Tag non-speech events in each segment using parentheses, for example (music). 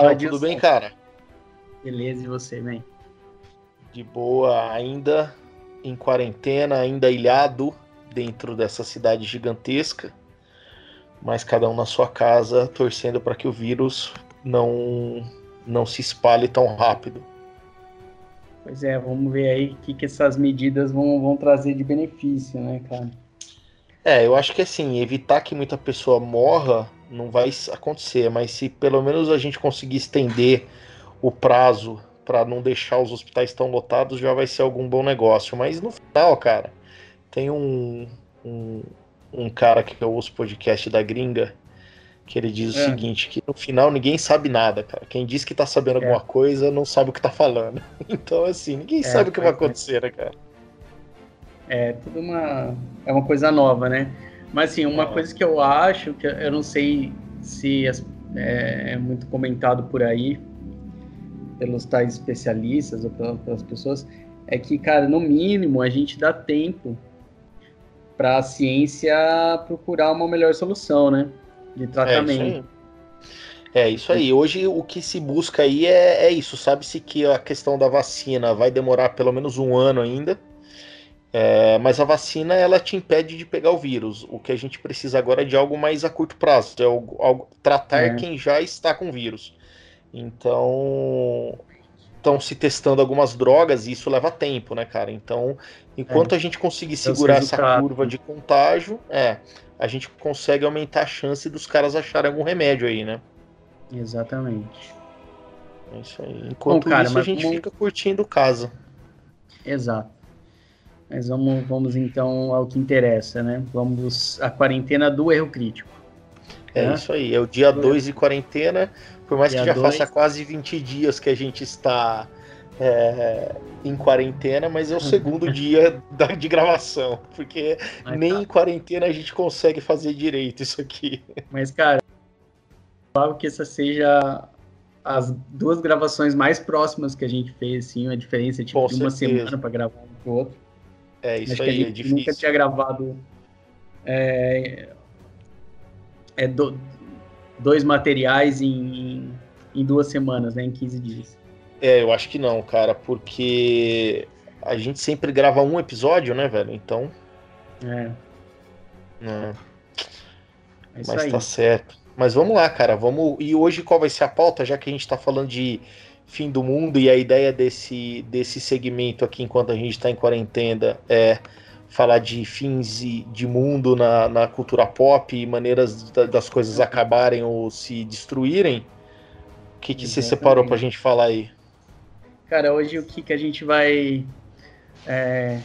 João, tudo bem, cara? Beleza, e você, man? De boa, ainda em quarentena, ainda ilhado dentro dessa cidade gigantesca, mas cada um na sua casa, torcendo para que o vírus não, não se espalhe tão rápido. Pois é, vamos ver aí o que, que essas medidas vão, vão trazer de benefício, né, cara? É, eu acho que assim, evitar que muita pessoa morra não vai acontecer, mas se pelo menos a gente conseguir estender o prazo para não deixar os hospitais tão lotados, já vai ser algum bom negócio. Mas no final, cara, tem um, um, um cara que eu ouço podcast da gringa que ele diz é. o seguinte, que no final ninguém sabe nada, cara. Quem diz que tá sabendo é. alguma coisa não sabe o que tá falando. (laughs) Então, assim, ninguém é, sabe o que vai acontecer, né, cara? É, tudo uma... É uma coisa nova, né? Mas assim, uma coisa que eu acho, que eu não sei se é, é muito comentado por aí, pelos tais especialistas ou pelas pessoas, é que, cara, no mínimo a gente dá tempo para a ciência procurar uma melhor solução, né? De tratamento. É isso aí. Hoje o que se busca aí é, é isso. Sabe-se que a questão da vacina vai demorar pelo menos um ano ainda. É, mas a vacina ela te impede de pegar o vírus. O que a gente precisa agora é de algo mais a curto prazo, é algo, algo tratar é. quem já está com vírus. Então estão se testando algumas drogas e isso leva tempo, né, cara? Então, enquanto é. a gente conseguir segurar essa curva de contágio, é, a gente consegue aumentar a chance dos caras acharem algum remédio aí, né? Exatamente. É isso aí. Enquanto Bom, cara, isso, a gente fica curtindo casa. Exato. Mas vamos, vamos então ao que interessa, né? Vamos à quarentena do erro crítico. É, é isso aí, é o dia 2 de quarentena, por mais dia que já dois. faça quase 20 dias que a gente está é, em quarentena, mas é o (laughs) segundo dia da, de gravação, porque mas, nem tá. em quarentena a gente consegue fazer direito isso aqui. Mas, cara, provável que essa seja as duas gravações mais próximas que a gente fez, assim, uma diferença tipo, de uma semana para gravar um pro outro. É isso Acho aí, é difícil. Nunca tinha gravado é, é do, dois materiais em, em duas semanas, né? Em 15 dias. É, eu acho que não, cara, porque a gente sempre grava um episódio, né, velho? Então. É. é. é Mas aí. tá certo. Mas vamos lá, cara. Vamos. E hoje qual vai ser a pauta, já que a gente tá falando de fim do mundo e a ideia desse, desse segmento aqui enquanto a gente está em quarentena é falar de fins de mundo na, na cultura pop e maneiras das coisas acabarem ou se destruírem. O que, que você separou para a gente falar aí? Cara, hoje o que, que a gente vai é,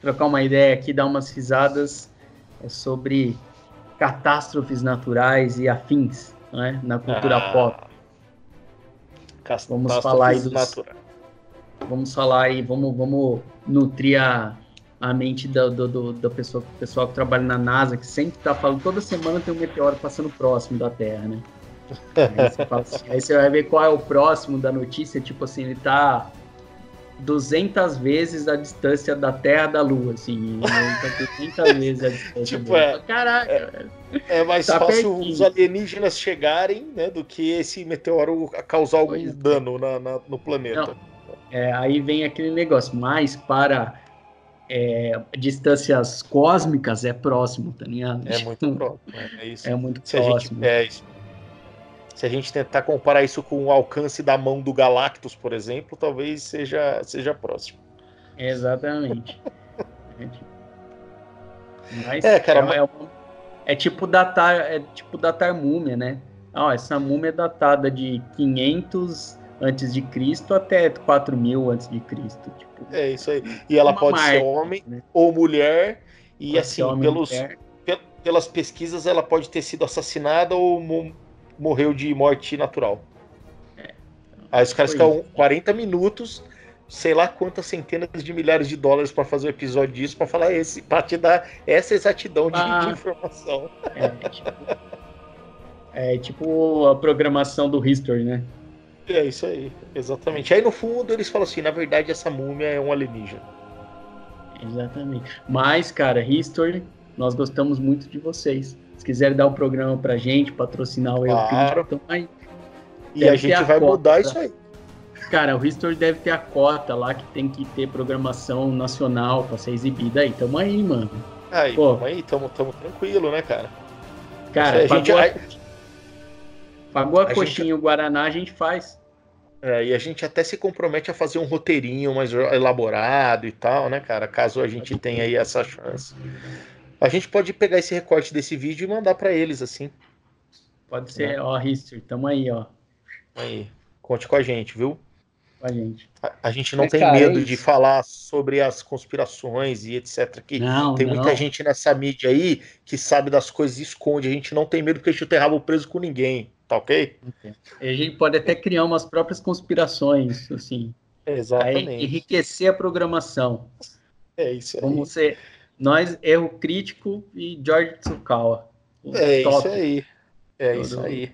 trocar uma ideia aqui, dar umas risadas é sobre catástrofes naturais e afins né, na cultura ah. pop. Vamos falar aí dos, Vamos falar aí, vamos, vamos nutrir a, a mente do, do, do, do pessoal, pessoal que trabalha na NASA, que sempre tá falando, toda semana tem um meteoro passando próximo da Terra, né? (laughs) Aí você, assim, aí você vai ver qual é o próximo da notícia, tipo assim, ele tá 200 vezes a distância da Terra da Lua, assim. 200 tá (laughs) vezes a distância. tipo, é, Caraca, é, é mais tá fácil pertinho. os alienígenas chegarem, né, do que esse meteoro causar algum pois é. dano na, na, no planeta. É, aí vem aquele negócio, mas para é, distâncias cósmicas é próximo, tá ligado? É muito próximo, é, isso. É muito Se próximo. Gente, é isso se a gente tentar comparar isso com o alcance da mão do Galactus, por exemplo, talvez seja, seja próximo. Exatamente. mas é, cara, é, mas... é, é, tipo datar, é tipo datar múmia, né? Ah, essa múmia é datada de 500 antes de Cristo até 4000 antes de Cristo. Tipo, é isso aí. E ela pode ser homem né? ou mulher. E pode assim, pelos, pelas pesquisas, ela pode ter sido assassinada ou morreu de morte natural. É. Aí os caras ficam 40 minutos, sei lá quantas centenas de milhares de dólares para fazer um episódio disso, para falar esse, para te dar essa exatidão de, ah. de informação. É tipo, é tipo a programação do History, né? É isso aí, exatamente. Aí no fundo eles falam assim, na verdade essa múmia é um alienígena. Exatamente. Mas, cara, History, nós gostamos muito de vocês. Se quiserem dar o um programa pra gente, patrocinar o claro. então aí. E a gente a vai cota. mudar isso aí. Cara, o History deve ter a cota lá que tem que ter programação nacional pra ser exibida aí. Tamo aí, mano. Aí, Pô. tamo aí, tamo, tamo tranquilo, né, cara? Cara, a pagou, gente... a... pagou a, a coxinha gente... o Guaraná, a gente faz. É, e a gente até se compromete a fazer um roteirinho mais elaborado e tal, né, cara? Caso a gente tenha aí essa chance. A gente pode pegar esse recorte desse vídeo e mandar para eles, assim. Pode ser, né? ó, History, tamo aí, ó. Aí, conte com a gente, viu? Com a gente. A, a gente não Mas, tem cara, medo é de falar sobre as conspirações e etc. Que não, tem não. muita gente nessa mídia aí que sabe das coisas e esconde. A gente não tem medo porque a gente não tem rabo preso com ninguém. Tá ok? A gente pode até criar umas próprias conspirações, assim. Exatamente. enriquecer a programação. É isso aí. Vamos ser nós, Erro Crítico e George Tsukawa. É isso aí. É isso aí.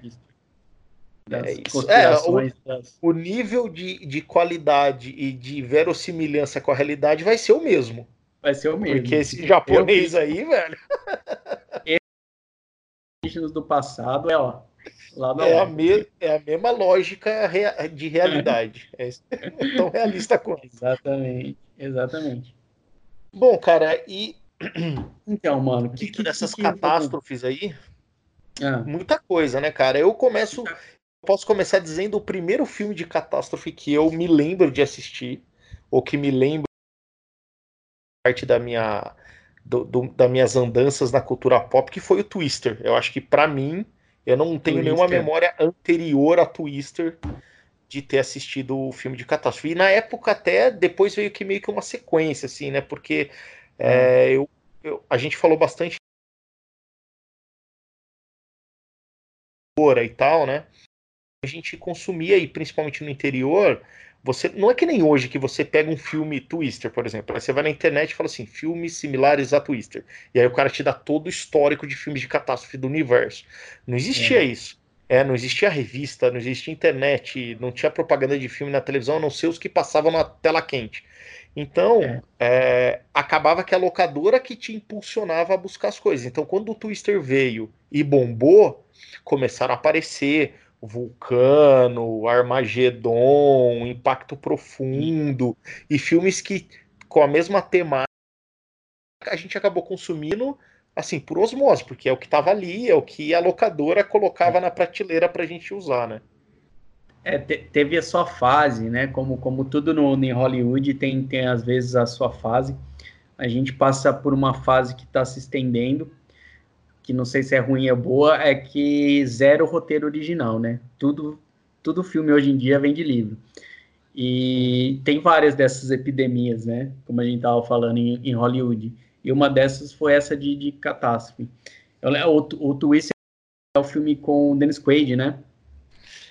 É, isso. É, o, das... o, nível de, de qualidade e de verossimilhança com a realidade vai ser o mesmo. Vai ser o mesmo. Porque esse japonês Eu... aí, velho. do passado é, ó, é, a me, é a mesma lógica de realidade. É tão realista quanto. Exatamente, exatamente. Bom, cara, e. Então, mano, que, que dessas que, catástrofes aí, ah. muita coisa, né, cara? Eu começo. Posso começar dizendo o primeiro filme de catástrofe que eu me lembro de assistir, ou que me lembro parte da minha. Do, do, das minhas andanças na cultura pop, que foi o Twister. Eu acho que para mim eu não tenho Twister. nenhuma memória anterior a Twister de ter assistido o filme de catástrofe. E na época até depois veio que meio que uma sequência, assim, né? Porque é, eu, eu, a gente falou bastante e tal, né? A gente consumia, e principalmente no interior, você não é que nem hoje que você pega um filme Twister, por exemplo. Aí você vai na internet e fala assim, filmes similares a Twister. E aí o cara te dá todo o histórico de filmes de catástrofe do universo. Não existia é. isso. É, não existia revista, não existia internet, não tinha propaganda de filme na televisão, a não ser os que passavam na tela quente. Então, é. É, acabava que a locadora que te impulsionava a buscar as coisas. Então, quando o Twister veio e bombou, começaram a aparecer Vulcano, Armagedon, Impacto Profundo e filmes que com a mesma temática a gente acabou consumindo assim por osmose, porque é o que estava ali, é o que a locadora colocava na prateleira para a gente usar, né? É, te, teve a sua fase, né? Como, como tudo no, em Hollywood tem, tem às vezes a sua fase. A gente passa por uma fase que está se estendendo que não sei se é ruim ou boa, é que zero roteiro original, né? Tudo, tudo filme hoje em dia vem de livro. E tem várias dessas epidemias, né? Como a gente estava falando em, em, Hollywood. E uma dessas foi essa de, de catástrofe. O, o Twist é o filme com o Dennis Quaid, né?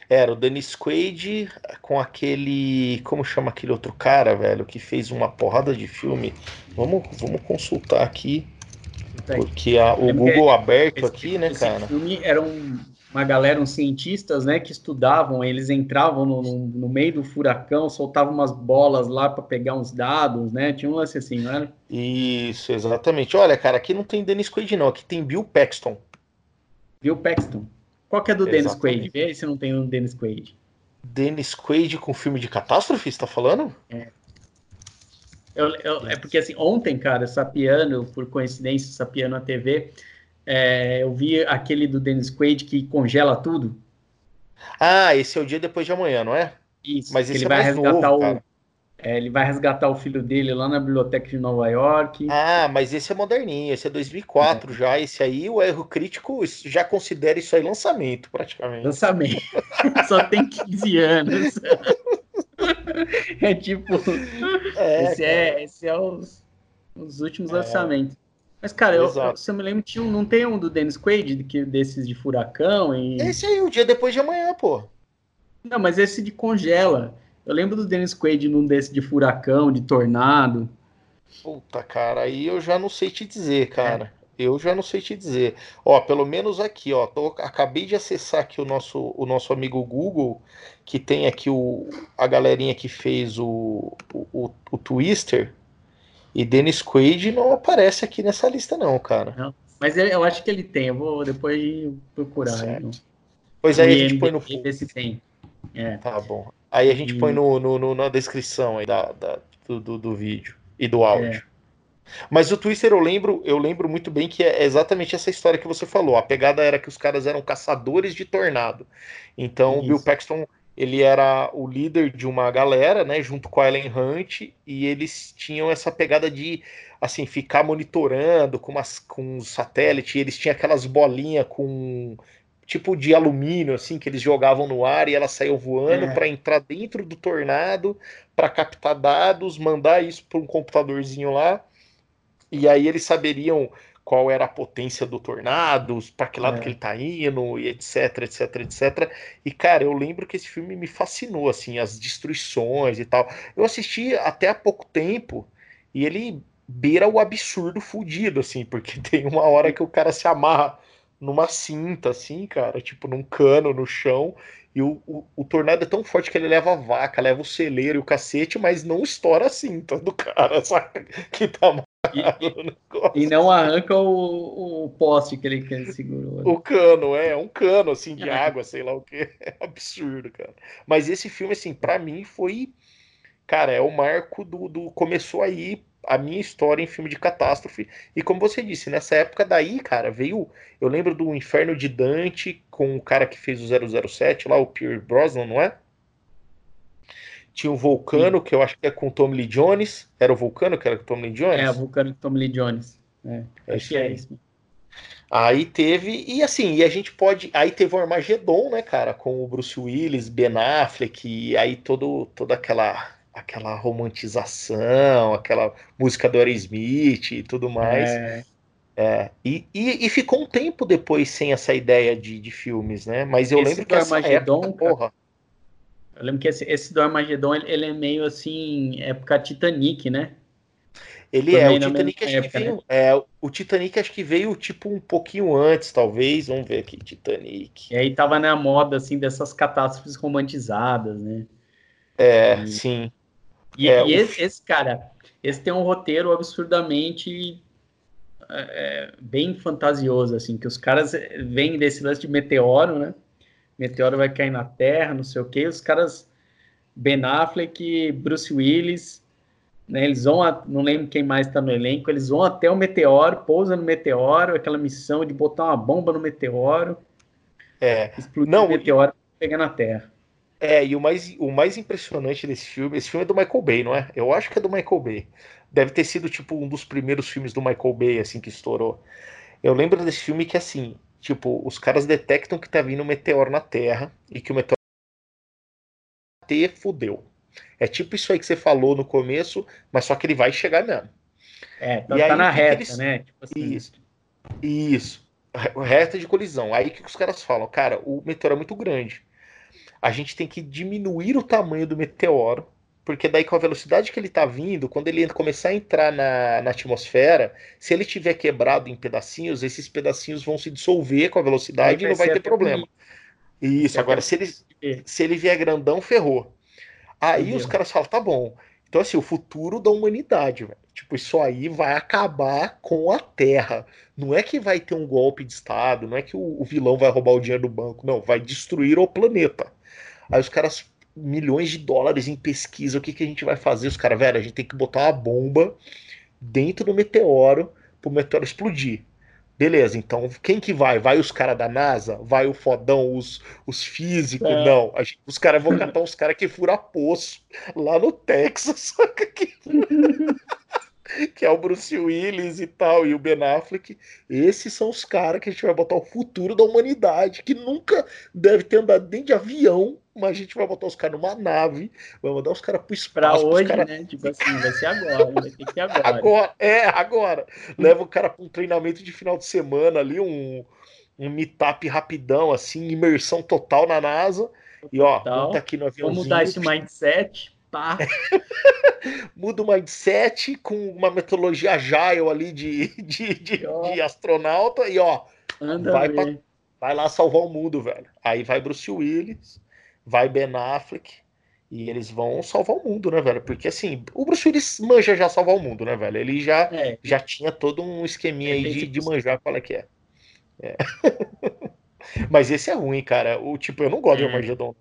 Era o Dennis Quaid com aquele. Como chama aquele outro cara, velho, que fez uma porrada de filme. Vamos, vamos consultar aqui. Porque a, o é Google aberto esse, aqui, né, cara? filme era um, uma galera, uns cientistas, né, que estudavam, eles entravam no, no, no meio do furacão, soltavam umas bolas lá para pegar uns dados, né? Tinha um lance assim, não era? Isso, exatamente. Olha, cara, aqui não tem Dennis Quaid, não, aqui tem Bill Paxton. Bill Paxton. Qual que é do Dennis Quaid? Vê se não tem um Dennis Quaid. Dennis Quaid com filme de catástrofe, você tá falando? É. Eu, eu, é porque assim, ontem, cara, Sapiano, por coincidência, Sapiano na TV, é, eu vi aquele do Dennis Quaid que congela tudo. Ah, esse é o dia depois de amanhã, não é? Isso. Mas ele é vai resgatar novo, o. É, ele vai resgatar o filho dele lá na biblioteca de Nova York. Ah, mas esse é moderninho, esse é 2004 é. já. Esse aí, o erro crítico já considera isso aí lançamento, praticamente. Lançamento. (laughs) Só tem 15 anos. (laughs) é tipo. É, esse, é, esse é os, os últimos é. lançamentos. Mas, cara, eu, se eu me lembro, tinha um, não tem um do Dennis Quaid, que, desses de furacão? E... Esse aí, o dia depois de amanhã, pô. Não, mas esse de congela. Eu lembro do Dennis Quaid num desse de furacão, de tornado. Puta, cara, aí eu já não sei te dizer, cara. É. Eu já não sei te dizer. Ó, pelo menos aqui, ó, tô, acabei de acessar aqui o nosso, o nosso amigo Google, que tem aqui o, a galerinha que fez o, o, o Twister. E Dennis Quaid não aparece aqui nessa lista, não, cara. Não, mas eu acho que ele tem, eu vou depois procurar. Então. Pois aí a gente põe no. Ver se tem. É. Tá bom. Aí a gente e... põe no, no, no, na descrição aí da, da do, do, do, vídeo e do áudio. É. Mas o Twister eu lembro, eu lembro muito bem que é exatamente essa história que você falou. A pegada era que os caras eram caçadores de tornado. Então o Bill Paxton ele era o líder de uma galera, né, junto com a Ellen Hunt, e eles tinham essa pegada de assim ficar monitorando com umas com um satélite, eles tinham aquelas bolinhas com tipo de alumínio assim que eles jogavam no ar e ela saiu voando é. para entrar dentro do tornado, para captar dados, mandar isso para um computadorzinho lá e aí eles saberiam qual era a potência do tornado, para que lado é. que ele tá indo, e etc, etc, etc. E, cara, eu lembro que esse filme me fascinou, assim, as destruições e tal. Eu assisti até há pouco tempo, e ele beira o absurdo fudido, assim, porque (laughs) tem uma hora que o cara se amarra numa cinta, assim, cara, tipo num cano no chão, e o, o, o, tornado é tão forte que ele leva a vaca, leva o celeiro e o cacete, mas não estoura a cinta do (laughs) cara, sabe? Que tá e, e, não arranca o, o poste que ele, que ele segurou. Né? O cano, é, um cano assim de é. água, sei lá o que. (laughs) É absurdo, cara. Mas esse filme, assim, para mim foi. Cara, é o marco do, do. Começou aí a minha história em filme de catástrofe. E como você disse, nessa época daí, cara, veio. Eu lembro do Inferno de Dante com o cara que fez o 007 lá, o Pierre Brosnan, não é? Tinha o Vulcano, Sim. que eu acho que é com o Tom Lee Jones. Era o Vulcano que era com o Tom Lee Jones? É, o Vulcano com o Tom Lee Jones. É, é acho que é isso. Aí teve, e assim, e a gente pode. Aí teve o Armagedon, né, cara, com o Bruce Willis, Ben Affleck, e aí todo, toda aquela aquela romantização, aquela música do Aerosmith e tudo mais. É. É, e, e, e, ficou um tempo depois sem essa ideia de, de filmes, né? Mas eu esse lembro que essa Armagedon, época, porra, eu lembro que esse, esse do Armagedon, ele, ele, é meio assim, época Titanic, né? Ele é, o Titanic acho época, que veio, né? é, o Titanic acho que veio tipo um pouquinho antes, talvez, vamos ver aqui, Titanic. E aí tava na moda, assim, dessas catástrofes romantizadas, né? É, e, sim. E, é, e esse, esse, cara, esse tem um roteiro absurdamente é, é bem fantasioso, assim, que os caras vêm desse lance de meteoro, né? Meteoro vai cair na Terra, não sei o que. Os caras, Ben Affleck, Bruce Willis, né, eles vão, a, não lembro quem mais está no elenco, eles vão até o meteoro, pousam no meteoro, aquela missão de botar uma bomba no meteoro, é, explodir não, o meteoro e pegar na Terra. É, e o mais, o mais impressionante desse filme, esse filme é do Michael Bay, não é? Eu acho que é do Michael Bay. Deve ter sido, tipo, um dos primeiros filmes do Michael Bay, assim, que estourou. Eu lembro desse filme que, assim, Tipo, os caras detectam que tá vindo um meteoro na Terra e que o meteoro te fudeu. É tipo isso aí que você falou no começo, mas só que ele vai chegar mesmo. É, tá, e tá aí, na reta, eles... né? Tipo assim. Isso. Isso. Reta de colisão. Aí o que os caras falam? Cara, o meteoro é muito grande. A gente tem que diminuir o tamanho do meteoro porque daí com a velocidade que ele está vindo, quando ele começar a entrar na, na atmosfera, se ele tiver quebrado em pedacinhos, esses pedacinhos vão se dissolver com a velocidade e não vai ter problema. Bonito. Isso, agora se ele, se ele vier grandão, ferrou. Aí os caras falam, tá bom. Então, assim, o futuro da humanidade, velho. Tipo, isso aí vai acabar com a Terra. Não é que vai ter um golpe de Estado, não é que o, o vilão vai roubar o dinheiro do banco, não, vai destruir o planeta. Aí os caras milhões de dólares em pesquisa. O que, que a gente vai fazer? Os caras, velho, a gente tem que botar uma bomba dentro do meteoro pro meteoro explodir. Beleza, então quem que vai? Vai os caras da NASA? Vai o fodão, os, os físicos? É. Não, gente, os caras vão catar os caras que furam poço lá no Texas. (laughs) Que... que é o Bruce Willis e tal, e o Ben Affleck. Esses são os caras que a gente vai botar o futuro da humanidade, que nunca deve ter andado nem de avião mas a gente vai botar os caras numa nave, vai mandar os caras pro espaço. Pra hoje, cara- né? Tipo assim, vai ser agora, vai ter que ser agora. Agora, é, agora. Leva o cara pra um treinamento de final de semana ali, um, um meetup rapidão, assim, imersão total na NASA. E ó, Total. monta aqui no Vamos aviãozinho, mudar esse mindset, pá. (laughs) muda o mindset com uma metodologia agile ali de, de, de, de astronauta e ó, Anda Vai ver. vai lá salvar o mundo, velho. Aí vai Bruce Willis, vai Ben Affleck, e eles vão salvar o mundo, né, velho? Porque assim, o Bruce Willis manja já salvar o mundo, né, velho? Ele já, É, já tinha todo um esqueminha É, aí de, de manjar qual é que é. É. (laughs) Mas esse é ruim, cara. O tipo, eu não gosto de É, Armageddon.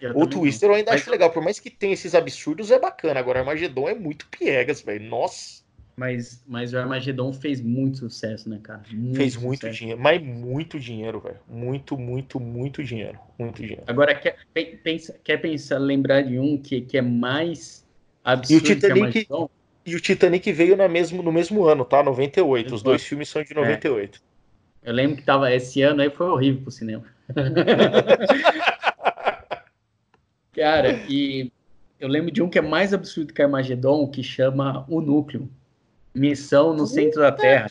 eu O Twister eu ainda Mas- acho legal, por mais que tenha esses absurdos, é bacana. Agora, Armageddon é muito piegas, velho. Nossa. Mas, mas o Armagedon fez muito sucesso, né, cara? fez muito sucesso. dinheiro. Mas muito dinheiro, velho. Muito, muito, muito dinheiro. Muito dinheiro. Agora, quer, pe- pensa, quer pensar, lembrar de um que, que é mais absurdo que Titanic- Armagedon? E o Titanic veio na mesmo, no mesmo ano, tá? 98. Os dois filmes são de 98. Eu lembro que tava esse ano aí foi horrível pro cinema. (laughs) Cara, e eu lembro de um que é mais absurdo que Armagedon, que chama O Núcleo. Missão no centro da Terra.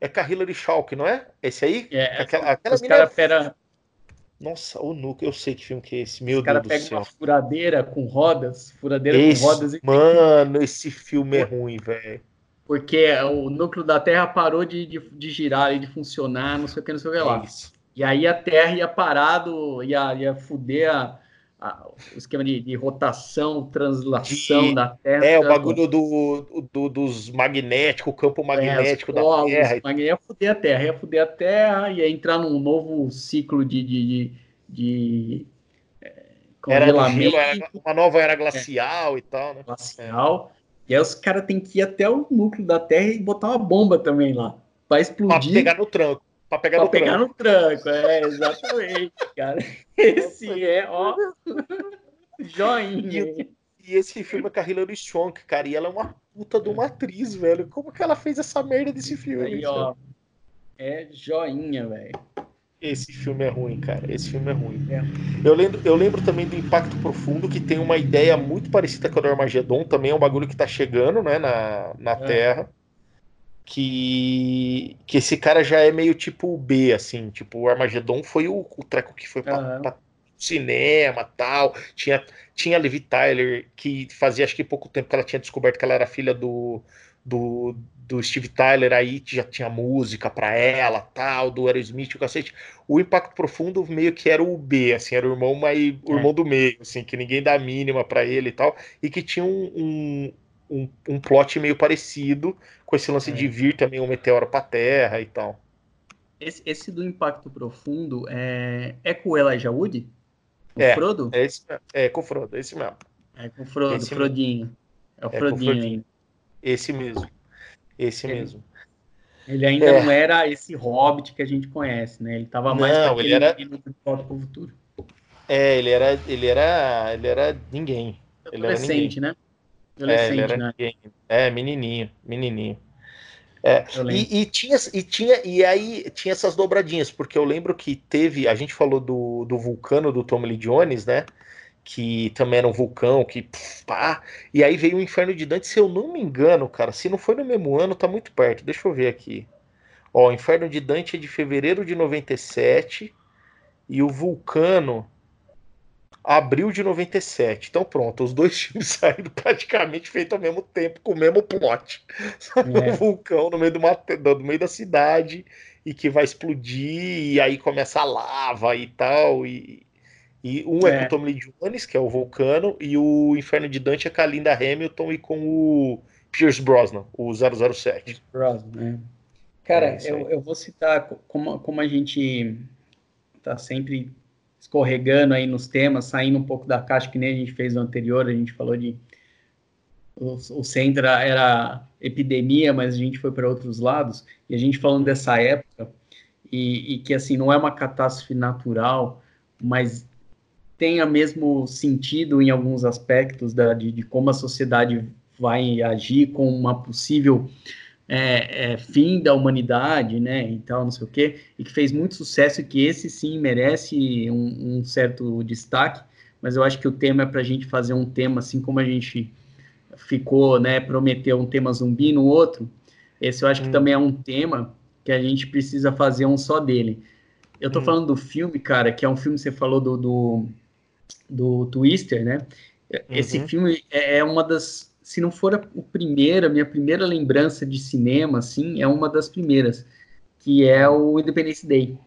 É com a Hilary Schalk, não é? Esse aí? É, Aquela, aquela os mina- caras pegam Nossa, o núcleo, eu sei que filme que é esse, meu os cara Deus do pega céu. uma furadeira com rodas, furadeira Esse, com rodas, e- mano, esse filme é ruim, velho. porque o núcleo da Terra parou de, de, de girar e de funcionar, não sei o que, não sei o que lá. É isso. E aí a Terra ia parado, ia, ia fuder a, a- o esquema de, de rotação, translação De- da Terra. É, o bagulho do, do- dos magnéticos, o campo é, magnético os da polos, Terra. ia fuder a Terra, ia fuder a Terra, ia entrar num novo ciclo de, de, de, de, é, Era congelamento gelo, era uma nova era glacial e tal, né? glacial. E aí os caras têm que ir até o núcleo da Terra e botar uma bomba também lá. Pra Pra explodir. pegar no tranco. Pra pegar Pra no pegar tranco. no tranco, é, exatamente, cara. (laughs) Esse é, ó, (laughs) joinha. E esse filme é com a Hilary Swank, cara, e ela é uma puta de uma atriz, velho. Como que ela fez essa merda desse filme? Aí, ó, é joinha, velho. Esse filme é ruim, cara. Esse filme é ruim. É. Eu, lembro, eu lembro também do Impacto Profundo, que tem uma ideia muito parecida com a do Armagedon. Também é um bagulho que tá chegando, né, na, na É. Terra. Que, que esse cara já é meio tipo B, assim. Tipo, o Armagedon foi o, o treco que foi pra, Aham. pra cinema tal. Tinha, tinha a Liv Tyler, que fazia acho que pouco tempo que ela tinha descoberto que ela era filha do, do, do Steve Tyler, aí já tinha música pra ela, tal, do Aerosmith, o cacete. O Impacto Profundo meio que era o B, assim, era o irmão, mais, o É. irmão do meio, assim, que ninguém dá a mínima pra ele e tal, e que tinha um, um, um, um plot meio parecido com esse lance É. de vir também um meteoro pra Terra e tal. Esse, esse do Impacto Profundo é, é com o Elijah Wood? O É. Frodo? É, esse, é com o Frodo, esse mesmo. É com o Frodo, Esse Frodinho. É o É com Frodinho Frodinho. ainda. Esse mesmo. Esse Ele- mesmo. Ele ainda É. não era esse Hobbit que a gente conhece, né? Ele tava mais Não, ele era- Volta pro Futuro. É, ele era, ele era, ele era ninguém. Ele era Adolescente, né? É, ele era né? É, menininho, menininho. É, e, e tinha, e tinha, e aí tinha essas dobradinhas, porque eu lembro que teve, a gente falou do, do vulcano do Tommy Lee Jones, né? Que também era um vulcão, que pff, pá, e aí veio o Inferno de Dante, se eu não me engano, cara, se não foi no mesmo ano, tá muito perto, deixa eu ver aqui. Ó, o Inferno de Dante é de fevereiro de 97 e o Vulcano abril de 97. Então pronto, os dois (laughs) filmes saíram praticamente feito ao mesmo tempo, com o mesmo plot. (laughs) É. Um vulcão no meio, uma, no meio da cidade e que vai explodir e aí começa a lava e tal. E, e um é, É. com o Tom Lee Jones, que é o vulcano, e o Inferno de Dante é com a Linda Hamilton e com o Pierce Brosnan, o 007. Brosnan, né? Cara, É eu, eu vou citar co- como, como a gente tá sempre escorregando aí nos temas, saindo um pouco da caixa que nem a gente fez no anterior, a gente falou de o, centro era, era epidemia, mas a gente foi para outros lados, e a gente falando dessa época, e, e que assim, não é uma catástrofe natural, mas tenha mesmo sentido em alguns aspectos da, de, de como a sociedade vai agir com uma possível é, é, fim da humanidade, né, e tal, não sei o quê, e que fez muito sucesso e que esse sim merece um, um certo destaque, mas eu acho que o tema é para a gente fazer um tema, assim como a gente ficou, né, prometeu um tema zumbi no outro, esse eu acho que hum. também é um tema que a gente precisa fazer um só dele. Eu tô hum. falando do filme, cara, que é um filme, você falou do, do, do Twister, né? Esse uhum. filme é, é uma das, se não for o primeiro, a minha primeira lembrança de cinema, assim, é uma das primeiras, que é o Independence Day.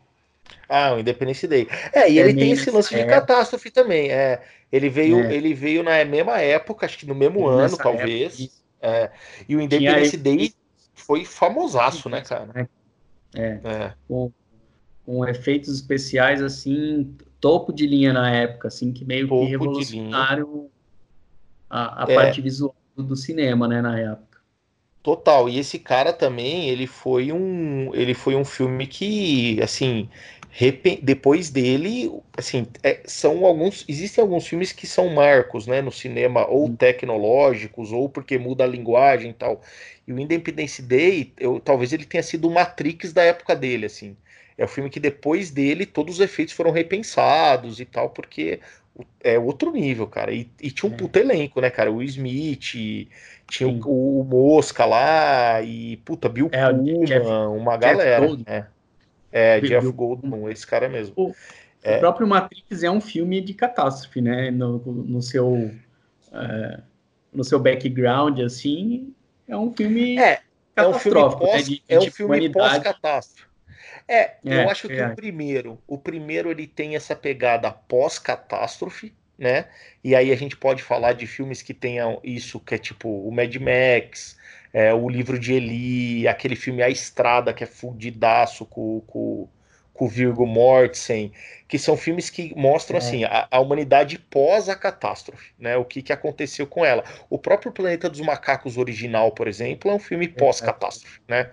Ah, o Independence Day. É, e é ele tem esse lance é... de catástrofe também. É, ele veio, é. ele veio na mesma época, acho que no mesmo ano, talvez. É, e o Independence Day foi famosaço, né, cara? É. é. Com, com, efeitos especiais assim, topo de linha na época, assim, que meio topo que revolucionário a, a é. parte visual do cinema, né, na época. Total. E esse cara também, ele foi um, ele foi um filme que, assim, depois dele, assim, é, são alguns, existem alguns filmes que são marcos, né, no cinema, ou tecnológicos, ou porque muda a linguagem e tal. E o Independence Day, eu, talvez ele tenha sido o Matrix da época dele, assim. É o filme que depois dele todos os efeitos foram repensados e tal, porque é outro nível, cara. E, e tinha um é. puto elenco, né, cara? O Smith, tinha o, o, Mosca lá, e puta, Bill é, Pullman, Jeff, uma galera. Jeff é, é Jeff Goldman, esse cara mesmo. O, é. o, próprio Matrix é um filme de catástrofe, né? No, no seu. É, no seu background, assim, é um filme é, é um filme né, pós, né, de, é um filme pós-catástrofe. É, é, eu acho que é. o primeiro, o primeiro ele tem essa pegada pós-catástrofe, né? E aí a gente pode falar de filmes que tenham isso, que é tipo o Mad Max, é, o livro de Eli, aquele filme A Estrada, que é fudidaço com, com, com o Virgo Mortensen, que são filmes que mostram é. assim a, a, humanidade pós a catástrofe, né? O que, que aconteceu com ela. O próprio Planeta dos Macacos original, por exemplo, é um filme pós-catástrofe, né?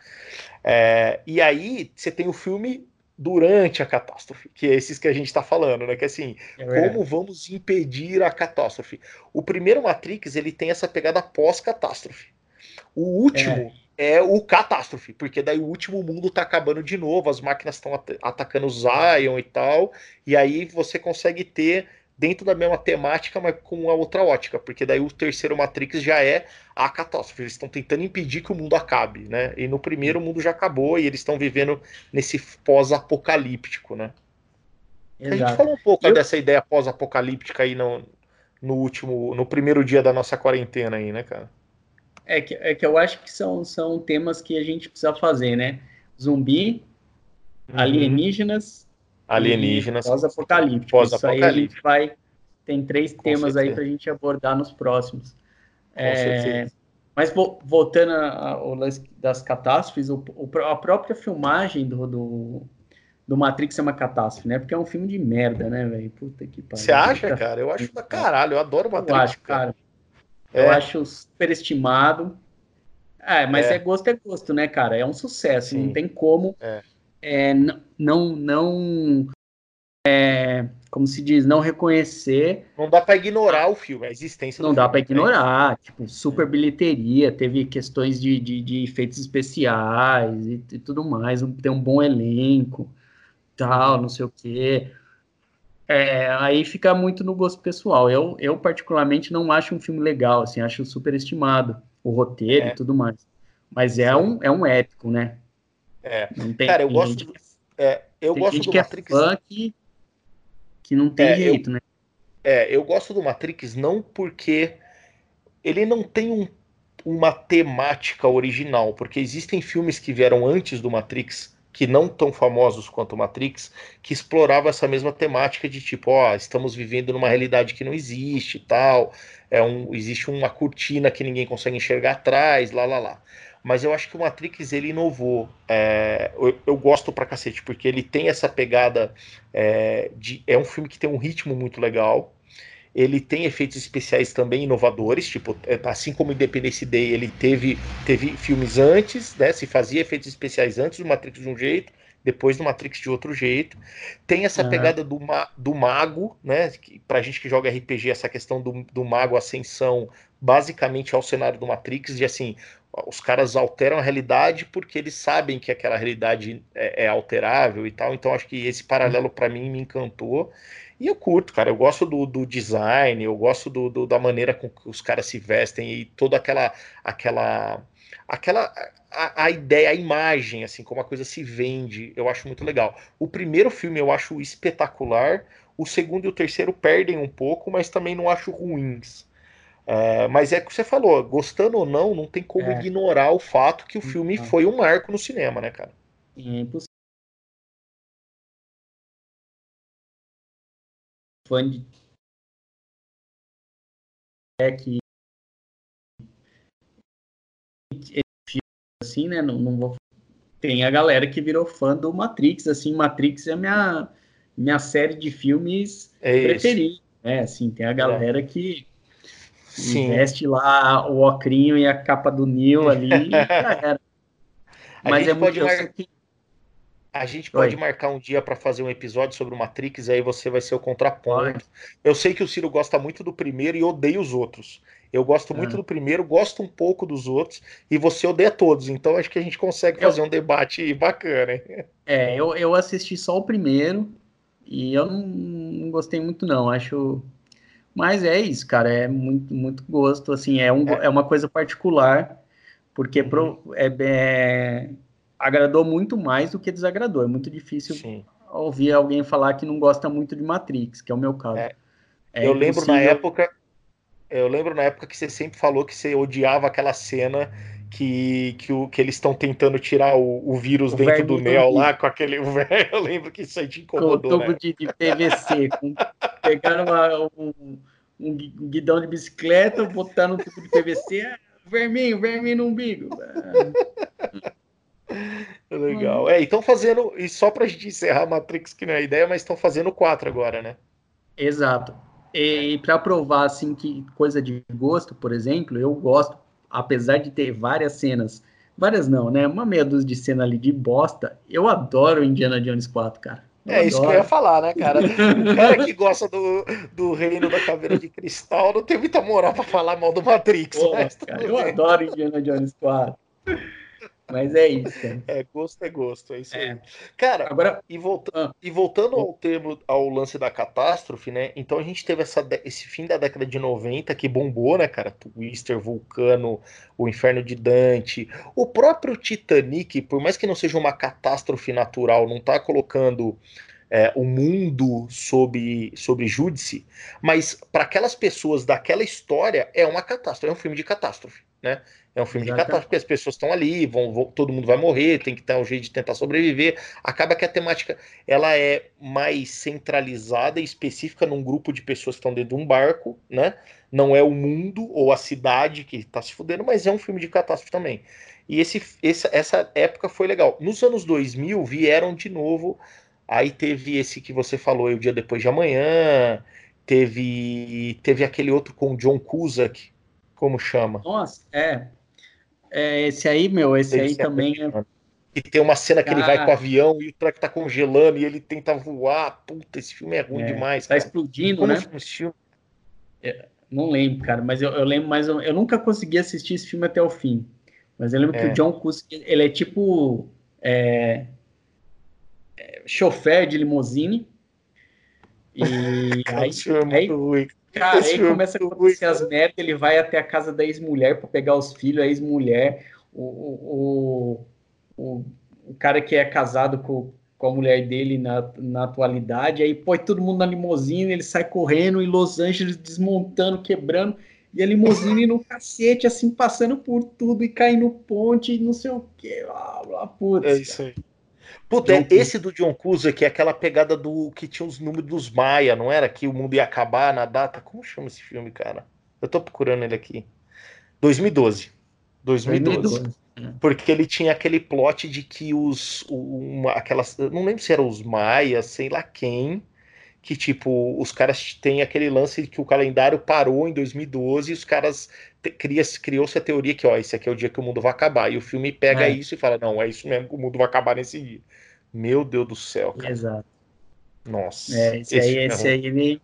É, e aí você tem o filme durante a catástrofe, que é esses que a gente está falando, né? Que assim, é como vamos impedir a catástrofe? O primeiro Matrix ele tem essa pegada pós-catástrofe. O último é é o catástrofe, porque daí o último mundo tá acabando de novo, as máquinas estão at atacando o Zion e tal, e aí você consegue ter dentro da mesma temática, mas com uma outra ótica, porque daí o terceiro Matrix já é a catástrofe, eles estão tentando impedir que o mundo acabe, né? E no primeiro o mundo já acabou e eles estão vivendo nesse pós-apocalíptico, né? Exato. A gente falou um pouco Eu... dessa ideia pós-apocalíptica aí no, no último, no primeiro dia da nossa quarentena aí, né, cara? É que, é que eu acho que são, são temas que a gente precisa fazer, né? Zumbi, uhum. alienígenas. Alienígenas. Pós-apocalíptico. Pós Isso aí a gente vai. Tem três Com temas certeza. aí para a gente abordar nos próximos. Com é, certeza. Mas voltando ao lance das catástrofes, o, a própria filmagem do, do, do, Matrix é uma catástrofe, né? Porque é um filme de merda, né, velho? Puta que pariu. Você acha, cara? Eu acho pra caralho, eu adoro Matrix. Eu acho, cara. cara. É. Eu acho superestimado. É, mas é. é. gosto, é gosto, né, cara? É um sucesso. Sim. Não tem como é. É não, não, é, como se diz, não reconhecer. Não dá para ignorar o filme, a existência Não dá para né? ignorar. Tipo, super bilheteria, teve questões de, de, de efeitos especiais e, e, tudo mais. Tem um bom elenco, tal, não sei o quê. É, aí fica muito no gosto pessoal. Eu, eu, particularmente, não acho um filme legal, assim, acho super estimado o roteiro é. e tudo mais. Mas é um, é um épico, né? É. Não tem, Cara, eu gosto, gente, é, eu tem gosto do que Matrix. É que, que não tem é, jeito, eu, né? É, eu gosto do Matrix não porque ele não tem um, uma temática original, porque existem filmes que vieram antes do Matrix que não tão famosos quanto Matrix, que exploravam essa mesma temática de tipo, ó, estamos vivendo numa realidade que não existe tal, é um, existe uma cortina que ninguém consegue enxergar atrás, lá, lá, lá. Mas eu acho que o Matrix ele inovou. É, eu, eu, gosto pra cacete, porque ele tem essa pegada é, de. É um filme que tem um ritmo muito legal. Ele tem efeitos especiais também inovadores, tipo, é, assim como Independence Day, ele teve, teve filmes antes, né? Se fazia efeitos especiais antes do Matrix de um jeito, depois do Matrix de outro jeito. Tem essa uhum. pegada do, ma do mago, né? Que, pra gente que joga RPG, essa questão do, do mago ascensão basicamente ao cenário do Matrix, de assim, os caras alteram a realidade porque eles sabem que aquela realidade é, é alterável e tal. Então acho que esse paralelo para mim me encantou. E eu curto, cara. Eu gosto do, do design, eu gosto do, do, da maneira com que os caras se vestem e toda aquela. aquela aquela a, a, ideia, a imagem, assim, como a coisa se vende, eu acho muito legal. O primeiro filme eu acho espetacular, o segundo e o terceiro perdem um pouco, mas também não acho ruins. É, mas é o que você falou, gostando ou não, não tem como é. ignorar o fato que o filme foi um marco no cinema, né, cara? É impossível. Fã de... É que assim, né? Não, não vou. Tem a galera que virou fã do Matrix, assim, Matrix é a minha, minha série de filmes é preferida. É, assim, tem a galera é. que Sim. veste lá o ocrinho e a capa do Neo ali. (laughs) Mas é muito. Mar... A gente pode Oi. marcar um dia para fazer um episódio sobre o Matrix, aí você vai ser o contraponto. Eu sei que o Ciro gosta muito do primeiro e odeia os outros. Eu gosto muito ah. do primeiro, gosto um pouco dos outros, e você odeia todos. Então acho que a gente consegue fazer eu... um debate bacana. Hein? É, eu, eu assisti só o primeiro e eu não, não, gostei muito, não. Acho. Mas é isso, cara. É muito, muito gosto. Assim, é, um, é. é uma coisa particular, porque uhum. pro, é, é, agradou muito mais do que desagradou. É muito difícil Sim. ouvir alguém falar que não gosta muito de Matrix, que é o meu caso. É. É eu lembro na época eu lembro na época que você sempre falou que você odiava aquela cena que, que, o, que eles estão tentando tirar o, o vírus o dentro do Neo lá com aquele. (laughs) Eu lembro que isso aí te incomodou. Com o tubo né? de, de, PVC. com, pegaram uma, um, um guidão de bicicleta, botaram no tubo de PVC, ah, vermelho, vermelho no umbigo. (laughs) Legal. É, e estão fazendo. E só pra gente encerrar Matrix, que não é a ideia, mas estão fazendo quatro agora, né? Exato. E para provar assim que coisa de gosto, por exemplo, eu gosto, apesar de ter várias cenas, várias não, né? Uma meia dúzia de cena ali de bosta, eu adoro Indiana Jones 4, cara. Eu é adoro. isso que eu ia falar, né, cara? O cara que (laughs) gosta do, do reino da caveira de cristal não tem muita moral para falar mal do Matrix. Pô, cara, eu adoro Indiana Jones 4. Mas é isso. Cara. É, gosto é gosto, é isso é. aí. Cara, agora e, volta, ah. e voltando ao termo, ao lance da catástrofe, né? Então a gente teve essa, esse fim da década de 90 que bombou, né, cara? Twister, Vulcano, o Inferno de Dante, o próprio Titanic, por mais que não seja uma catástrofe natural, não tá colocando é, o mundo sob, sobre júdice, mas para aquelas pessoas daquela história é uma catástrofe, é um filme de catástrofe, né? É um filme Exatamente. de catástrofe, porque as pessoas estão ali, vão, vão, todo mundo vai morrer, tem que ter um jeito de tentar sobreviver. Acaba que a temática ela é mais centralizada e específica num grupo de pessoas que estão dentro de um barco, né? Não é o mundo ou a cidade que está se fudendo, mas é um filme de catástrofe também. E esse, esse, essa época foi legal. Nos anos 2000 vieram de novo. Aí teve esse que você falou, O Dia Depois de Amanhã. Teve, teve aquele outro com John Cusack, como chama? Nossa, é. É, esse aí, meu, esse, esse aí é também é. E tem uma cena que ele vai com o avião e o truck tá congelando e ele tenta voar. Puta, esse filme é ruim é, demais. Tá cara. explodindo, Como né? Filme? É, não lembro, cara, mas eu, eu lembro mais. Eu, eu, nunca consegui assistir esse filme até o fim. Mas eu lembro que o é. John Cusack, ele é tipo. É, é, chofer de limusine. E (laughs) aí, aí, Cara, aí começa a acontecer as merdas, ele vai até a casa da ex-mulher para pegar os filhos, a ex-mulher, o, o, o, o, cara que é casado com, com a mulher dele na, na atualidade, aí põe todo mundo na limusine, ele sai correndo em Los Angeles, desmontando, quebrando, e a limusine no cacete, assim, passando por tudo e caindo ponte, não sei o que, blá, blá, putz. É isso aí. Puta, é esse do John Cusack, é aquela pegada do que tinha os números dos Maia, não era? Que o mundo ia acabar na data. Como chama esse filme, cara? Eu tô procurando ele aqui. 2012. 2012. 2012. Porque ele tinha aquele plot de que os. Uma, aquelas, não lembro se eram os Maia, sei lá quem. Que, tipo, os caras têm aquele lance de que o calendário parou em 2012 e os caras criou-se a teoria que, ó, esse aqui é o dia que o mundo vai acabar. E o filme pega é. isso e fala, não, é isso mesmo que o mundo vai acabar nesse dia. Meu Deus do céu, cara. Exato. Nossa. É, esse, esse aí, esse aí ele.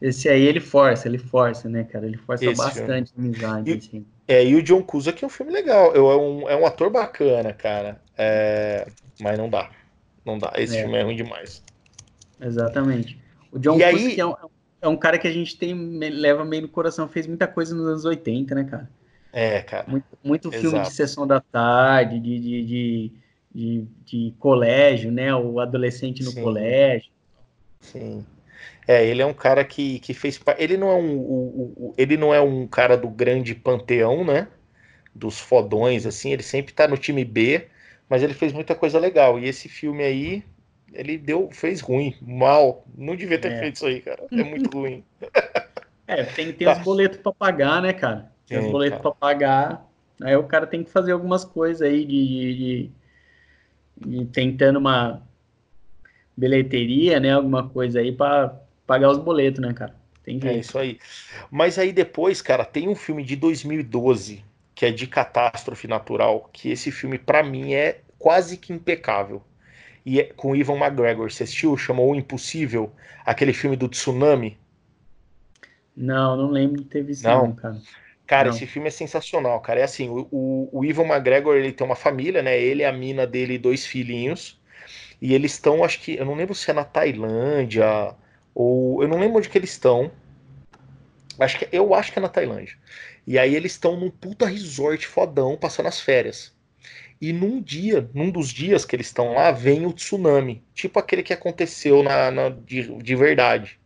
Esse aí ele força, ele força, né, cara? Ele força esse bastante a amizade. E, assim. É, e o John Cusack é um filme legal. Eu, é, um, é um ator bacana, cara. É, mas não dá. Não dá. Esse é. filme é ruim demais. Exatamente. O John E Cusack aí- é, um, é um cara que a gente tem, leva meio no coração, fez muita coisa nos anos 80, né, cara? É, cara. Muito, muito filme de sessão da tarde, de, de, de, de, de colégio, né? O adolescente no Sim. colégio. Sim. É, ele é um cara que, que fez. Ele não é um, ele não é um cara do grande panteão, né? Dos fodões, assim. Ele sempre tá no time B, mas ele fez muita coisa legal. E esse filme aí, ele deu, fez ruim, mal. Não devia ter É. feito isso aí, cara. É (laughs) muito ruim. É, tem, tem Tá. os boletos para pagar, né, cara? Tem os Tem, boletos cara. para pagar. Aí o cara tem que fazer algumas coisas aí de, de, de- de tentando uma bilheteria, né? Alguma coisa aí para pagar os boletos, né, cara? Tem É jeito. isso aí. Mas aí depois, cara, tem um filme de 2012 que é de catástrofe natural, que esse filme pra mim é quase que impecável. E é com o Ivan McGregor. Você assistiu? Chamou O Impossível, aquele filme do tsunami. Não, não lembro de ter visto, Não? não, cara. Cara, Não. esse filme é sensacional, cara. É assim, o, o, o Ivan McGregor, ele tem uma família, né? Ele, a mina dele e dois filhinhos. E eles estão, acho que, eu não lembro se é na Tailândia ou eu não lembro onde que eles estão. Acho que eu acho que é na Tailândia. E aí eles estão num puta resort fodão passando as férias. E num dia, num dos dias que eles estão lá, vem o tsunami, tipo aquele que aconteceu na, na- de, de verdade.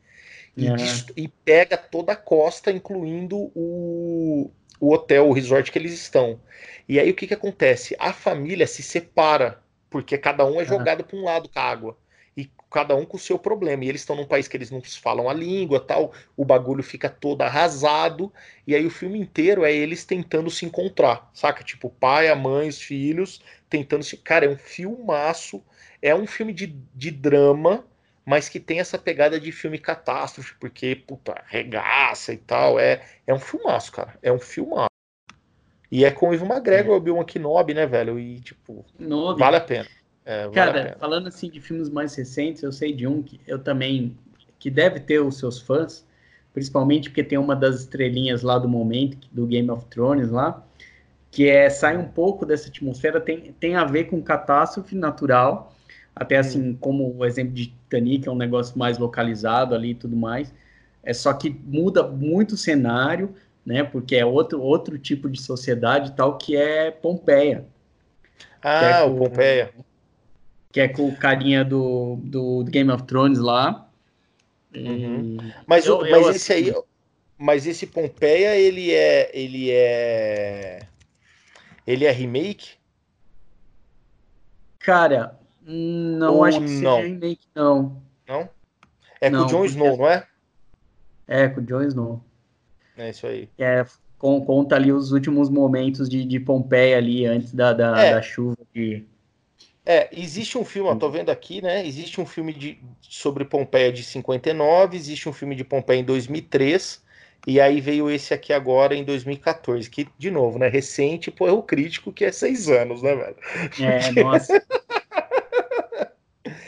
E, dest- e pega toda a costa, incluindo o, o hotel, o resort que eles estão. E aí o que que acontece? A família se separa, porque cada um é jogado para um lado com a água. Cada um com o seu problema. E eles estão num país que eles não falam a língua, tal. O bagulho fica todo arrasado. E aí o filme inteiro é eles tentando se encontrar, saca? Tipo, o pai, a mãe, os filhos tentando se. Cara, é um filmaço. É um filme de, de drama, mas que tem essa pegada de filme catástrofe, porque, puta, regaça e tal. É, é um filmaço, cara. É um filmaço. E é com o Ivan McGregor, o Bill Kenobi, né, velho? E, tipo, Não, vale a pena. É, vale Cara, falando assim de filmes mais recentes, eu sei de um que eu também que deve ter os seus fãs, principalmente porque tem uma das estrelinhas lá do momento do Game of Thrones lá, que é sai um pouco dessa atmosfera, tem, tem a ver com catástrofe natural, até assim como o exemplo de Titanic é um negócio mais localizado ali e tudo mais. É só que muda muito o cenário, né? Porque é outro outro tipo de sociedade tal que é Pompeia. Ah, é o Pompeia. Que é com o carinha do, do, Game of Thrones lá. Uhum. Mas, Eu- o- eu mas esse aí, mas esse Pompeia, ele é, ele é, ele é remake? Cara, não Ou acho que não? seja remake, não. Não? É com Não, o Jon Snow, não é? É, com o Jon Snow. É isso aí. É, com, conta ali os últimos momentos de, de Pompeia ali, antes da, da, É. da chuva. De... É, existe um filme, tô vendo aqui, né? Existe um filme de, sobre Pompeia de 59, existe um filme de Pompeia em 2003, e aí veio esse aqui agora em 2014, que, de novo, né? Recente, pô, é o crítico que é seis anos, né, velho? É, nossa. (laughs)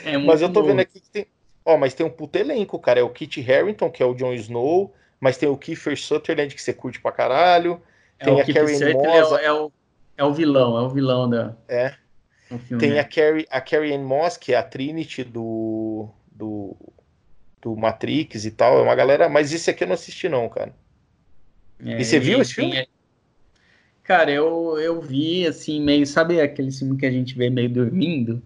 É Mas eu tô vendo aqui que tem. Ó, mas tem um puto elenco, cara. É o Kit Harington, que é o Jon Snow, mas tem o Kiefer Sutherland, que você curte pra caralho. É tem o a Kiefer Carrie é, o- Moss, é o, é o vilão, é o vilão da, É. Tem né? a Carrie, a Carrie Ann Moss, que é a Trinity do, do, do Matrix e tal. É uma galera. Mas esse aqui eu não assisti, não, cara. É, E você viu esse filme? tem- Cara, eu, eu vi, assim, meio... Sabe aquele filme que a gente vê meio dormindo?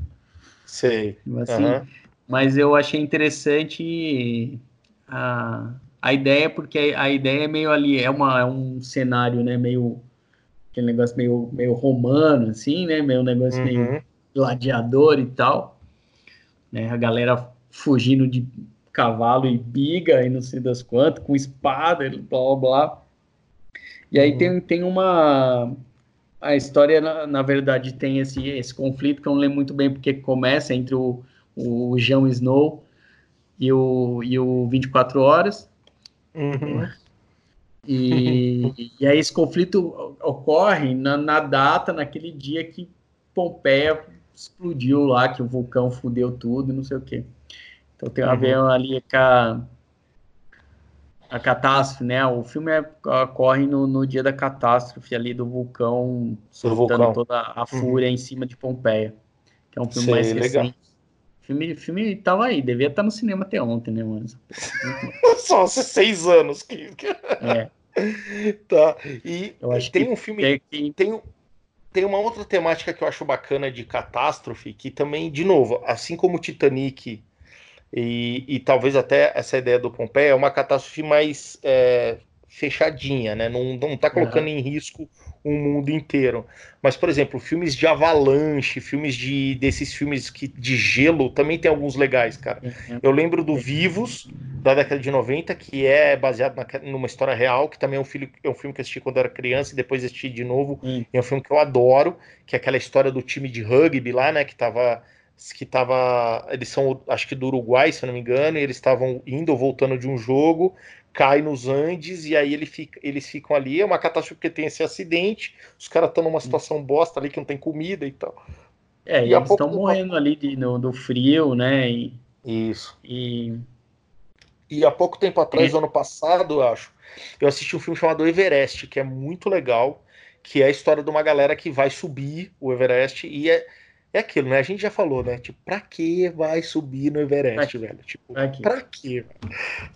Sei. Assim, Aham. mas eu achei interessante a, a ideia, porque a ideia é meio ali, é, uma, é um cenário, né, meio, aquele negócio meio, meio romano, assim, né, meio negócio meio Uhum. gladiador e tal, né, a galera fugindo de cavalo e biga e não sei das quantas, com espada e blá, blá, blá. E aí Uhum. tem, tem uma... A história, na, na verdade, tem esse, esse conflito que eu não lembro muito bem porque começa entre o, o Jon Snow e o, e o 24 Horas. Uhum. E, e aí esse conflito ocorre na, na data, naquele dia que Pompeia explodiu lá, que o vulcão fudeu tudo e não sei o quê. Então tem a Uhum. ver ali com a, a catástrofe, né? O filme é- ocorre no, no dia da catástrofe ali do vulcão soltando vulcão. toda a fúria em cima de Pompeia. Que é um filme Sei, mais legal. Filme, filme tava aí, devia estar no cinema até ontem, né, mano? (laughs) Só seis anos que. É. (laughs) tá. E Eu acho tem que um filme. tem que- Tem, tem uma outra temática que eu acho bacana de catástrofe, que também, de novo, assim como o Titanic e, e talvez até essa ideia do Pompeia, é uma catástrofe mais é, fechadinha, né? Não, não tá colocando em risco o mundo inteiro. Mas, por exemplo, filmes de avalanche, filmes de desses filmes que, de gelo, também tem alguns legais, cara. Eu lembro do Vivos, da década de 90, que é baseado naque- numa história real, que também é um, filme, é um filme que eu assisti quando eu era criança e depois assisti de novo. Hum. E é um filme que eu adoro, que é aquela história do time de rugby lá, né? Que tava. Que tava. Eles são, acho que do Uruguai, se eu não me engano, e eles estavam indo ou voltando de um jogo, cai nos Andes, e aí ele fica, eles ficam ali. É uma catástrofe porque tem esse acidente, os caras estão numa situação bosta ali que não tem comida e tal. É, E eles estão tempo- morrendo ali de, no, do frio, né? E, Isso. e E há pouco tempo atrás, ano passado, eu acho, eu assisti um filme chamado Everest, que é muito legal, que é a história de uma galera que vai subir o Everest e é, é aquilo, né? A gente já falou, né? Tipo, pra que vai subir no Everest, velho? Tipo, Pra quê? pra velho?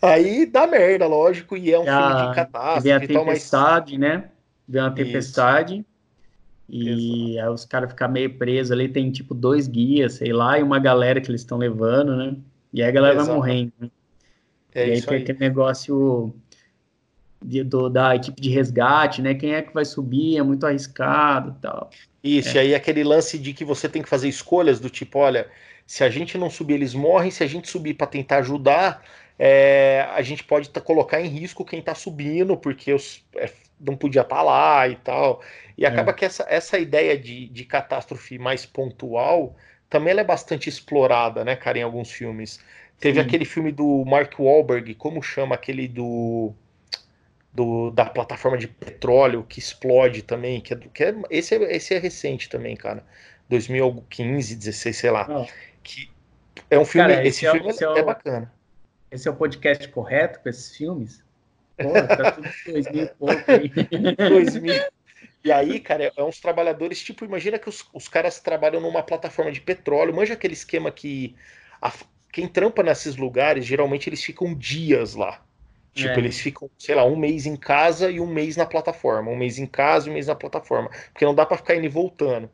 Aí dá merda, lógico, e é um E filme a- de vem a catástrofe tal, mas tempestade, né? Vem uma Isso. tempestade. E aí os caras ficam meio presos ali, tem tipo dois guias, sei lá, e uma galera que eles estão levando, né? E aí a galera vai Exato. morrendo. né? é e aí tem aí. aquele negócio de- do- da equipe de resgate, né? Quem é que vai subir? É muito arriscado e tal. Isso, e aí aquele lance de que você tem que fazer escolhas do tipo, olha, se a gente não subir, eles morrem, se a gente subir para tentar ajudar, é, a gente pode tá- colocar em risco quem tá subindo, porque os, é, não podia estar lá e tal. E acaba que essa, essa ideia de, de catástrofe mais pontual também é bastante explorada, né, cara, em alguns filmes. Teve Sim. aquele filme do Mark Wahlberg, como chama aquele do, do da plataforma de petróleo que explode também, que é, que é- esse, é, esse é recente também, cara. 2015, 16, sei lá. Ó, Que é um filme, Cara, esse, esse é filme esse é, é é bacana. esse é o podcast correto com esses filmes? Porra, (laughs) tá tudo 2000 e pouco aí. (laughs) 2000. E aí, cara, é, é uns trabalhadores, tipo, imagina que os, os caras trabalham numa plataforma de petróleo, manja aquele esquema que a- quem trampa nesses lugares, geralmente eles ficam dias lá. Tipo, É. eles ficam, sei lá, um mês em casa e um mês na plataforma. Um mês em casa e um mês na plataforma. Porque não dá pra ficar indo e voltando.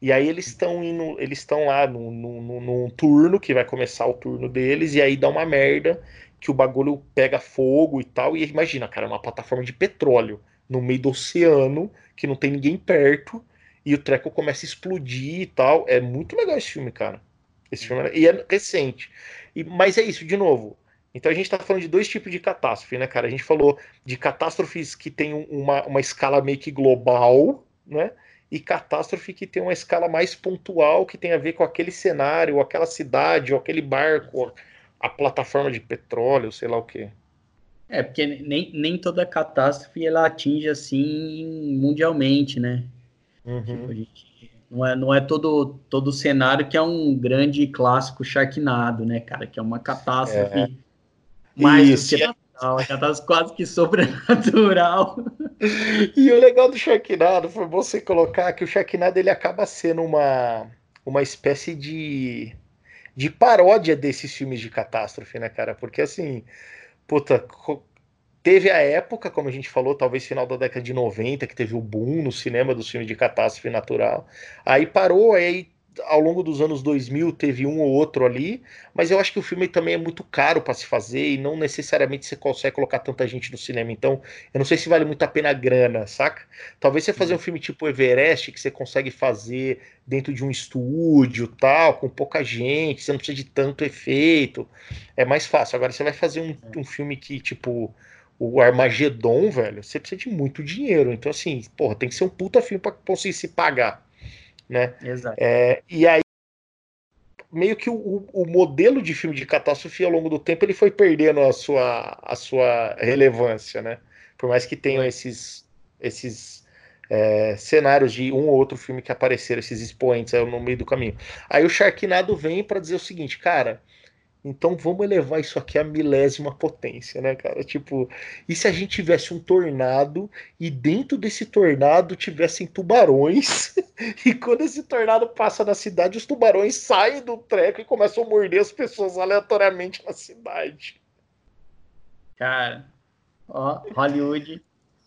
E aí eles estão indo, eles estão lá no, no- num turno, que vai começar o turno deles, e aí dá uma merda que o bagulho pega fogo e tal. E imagina, cara, uma plataforma de petróleo no meio do oceano, que não tem ninguém perto, e o treco começa a explodir e tal. É muito legal esse filme, cara. Esse filme é, e é recente. E, mas é isso, de novo. Então a gente tá falando de dois tipos de catástrofe, né, cara? A gente falou de catástrofes que tem um- uma, uma escala meio que global, né? E catástrofe que tem uma escala mais pontual, que tem a ver com aquele cenário, ou aquela cidade, ou aquele barco, a plataforma de petróleo, sei lá o quê. É, porque nem, nem toda catástrofe ela atinge assim mundialmente, né? Uhum. Tipo, gente- não é, não é todo, todo cenário que é um grande clássico Sharknado, né, cara? Que é uma catástrofe mais Isso, do que é- natural, uma catástrofe quase que sobrenatural. (laughs) E o legal do Sharknado foi você colocar que o Sharknado ele acaba sendo uma, uma espécie de, de paródia desses filmes de catástrofe, né, cara? Porque assim, puta, teve a época, como a gente falou, talvez final da década de 90, que teve o boom no cinema dos filmes de catástrofe natural. Aí parou, aí ao longo dos anos 2000 teve um ou outro ali, mas eu acho que o filme também é muito caro para se fazer e não necessariamente você consegue colocar tanta gente no cinema. Então, eu não sei se vale muito a pena a grana, saca? Talvez você fazer um filme tipo Everest, que você consegue fazer dentro de um estúdio, tal, com pouca gente, você não precisa de tanto efeito, é mais fácil. Agora, você vai fazer um, um filme que, tipo, o Armagedon, velho, você precisa de muito dinheiro. Então, assim, porra, tem que ser um puta filme para conseguir se pagar, né? Exato. É, e aí, meio que o, o modelo de filme de catástrofe ao longo do tempo ele foi perdendo a sua, a sua relevância, né? Por mais que tenham esses, esses é, cenários de um ou outro filme que apareceram, esses expoentes aí no meio do caminho. Aí o Sharknado vem para dizer o seguinte, cara, Então vamos elevar isso aqui à milésima potência, né, cara? Tipo, e se a gente tivesse um tornado e dentro desse tornado tivessem tubarões (laughs) e quando esse tornado passa na cidade, os tubarões saem do treco e começam a morder as pessoas aleatoriamente na cidade. Cara, ó, Hollywood,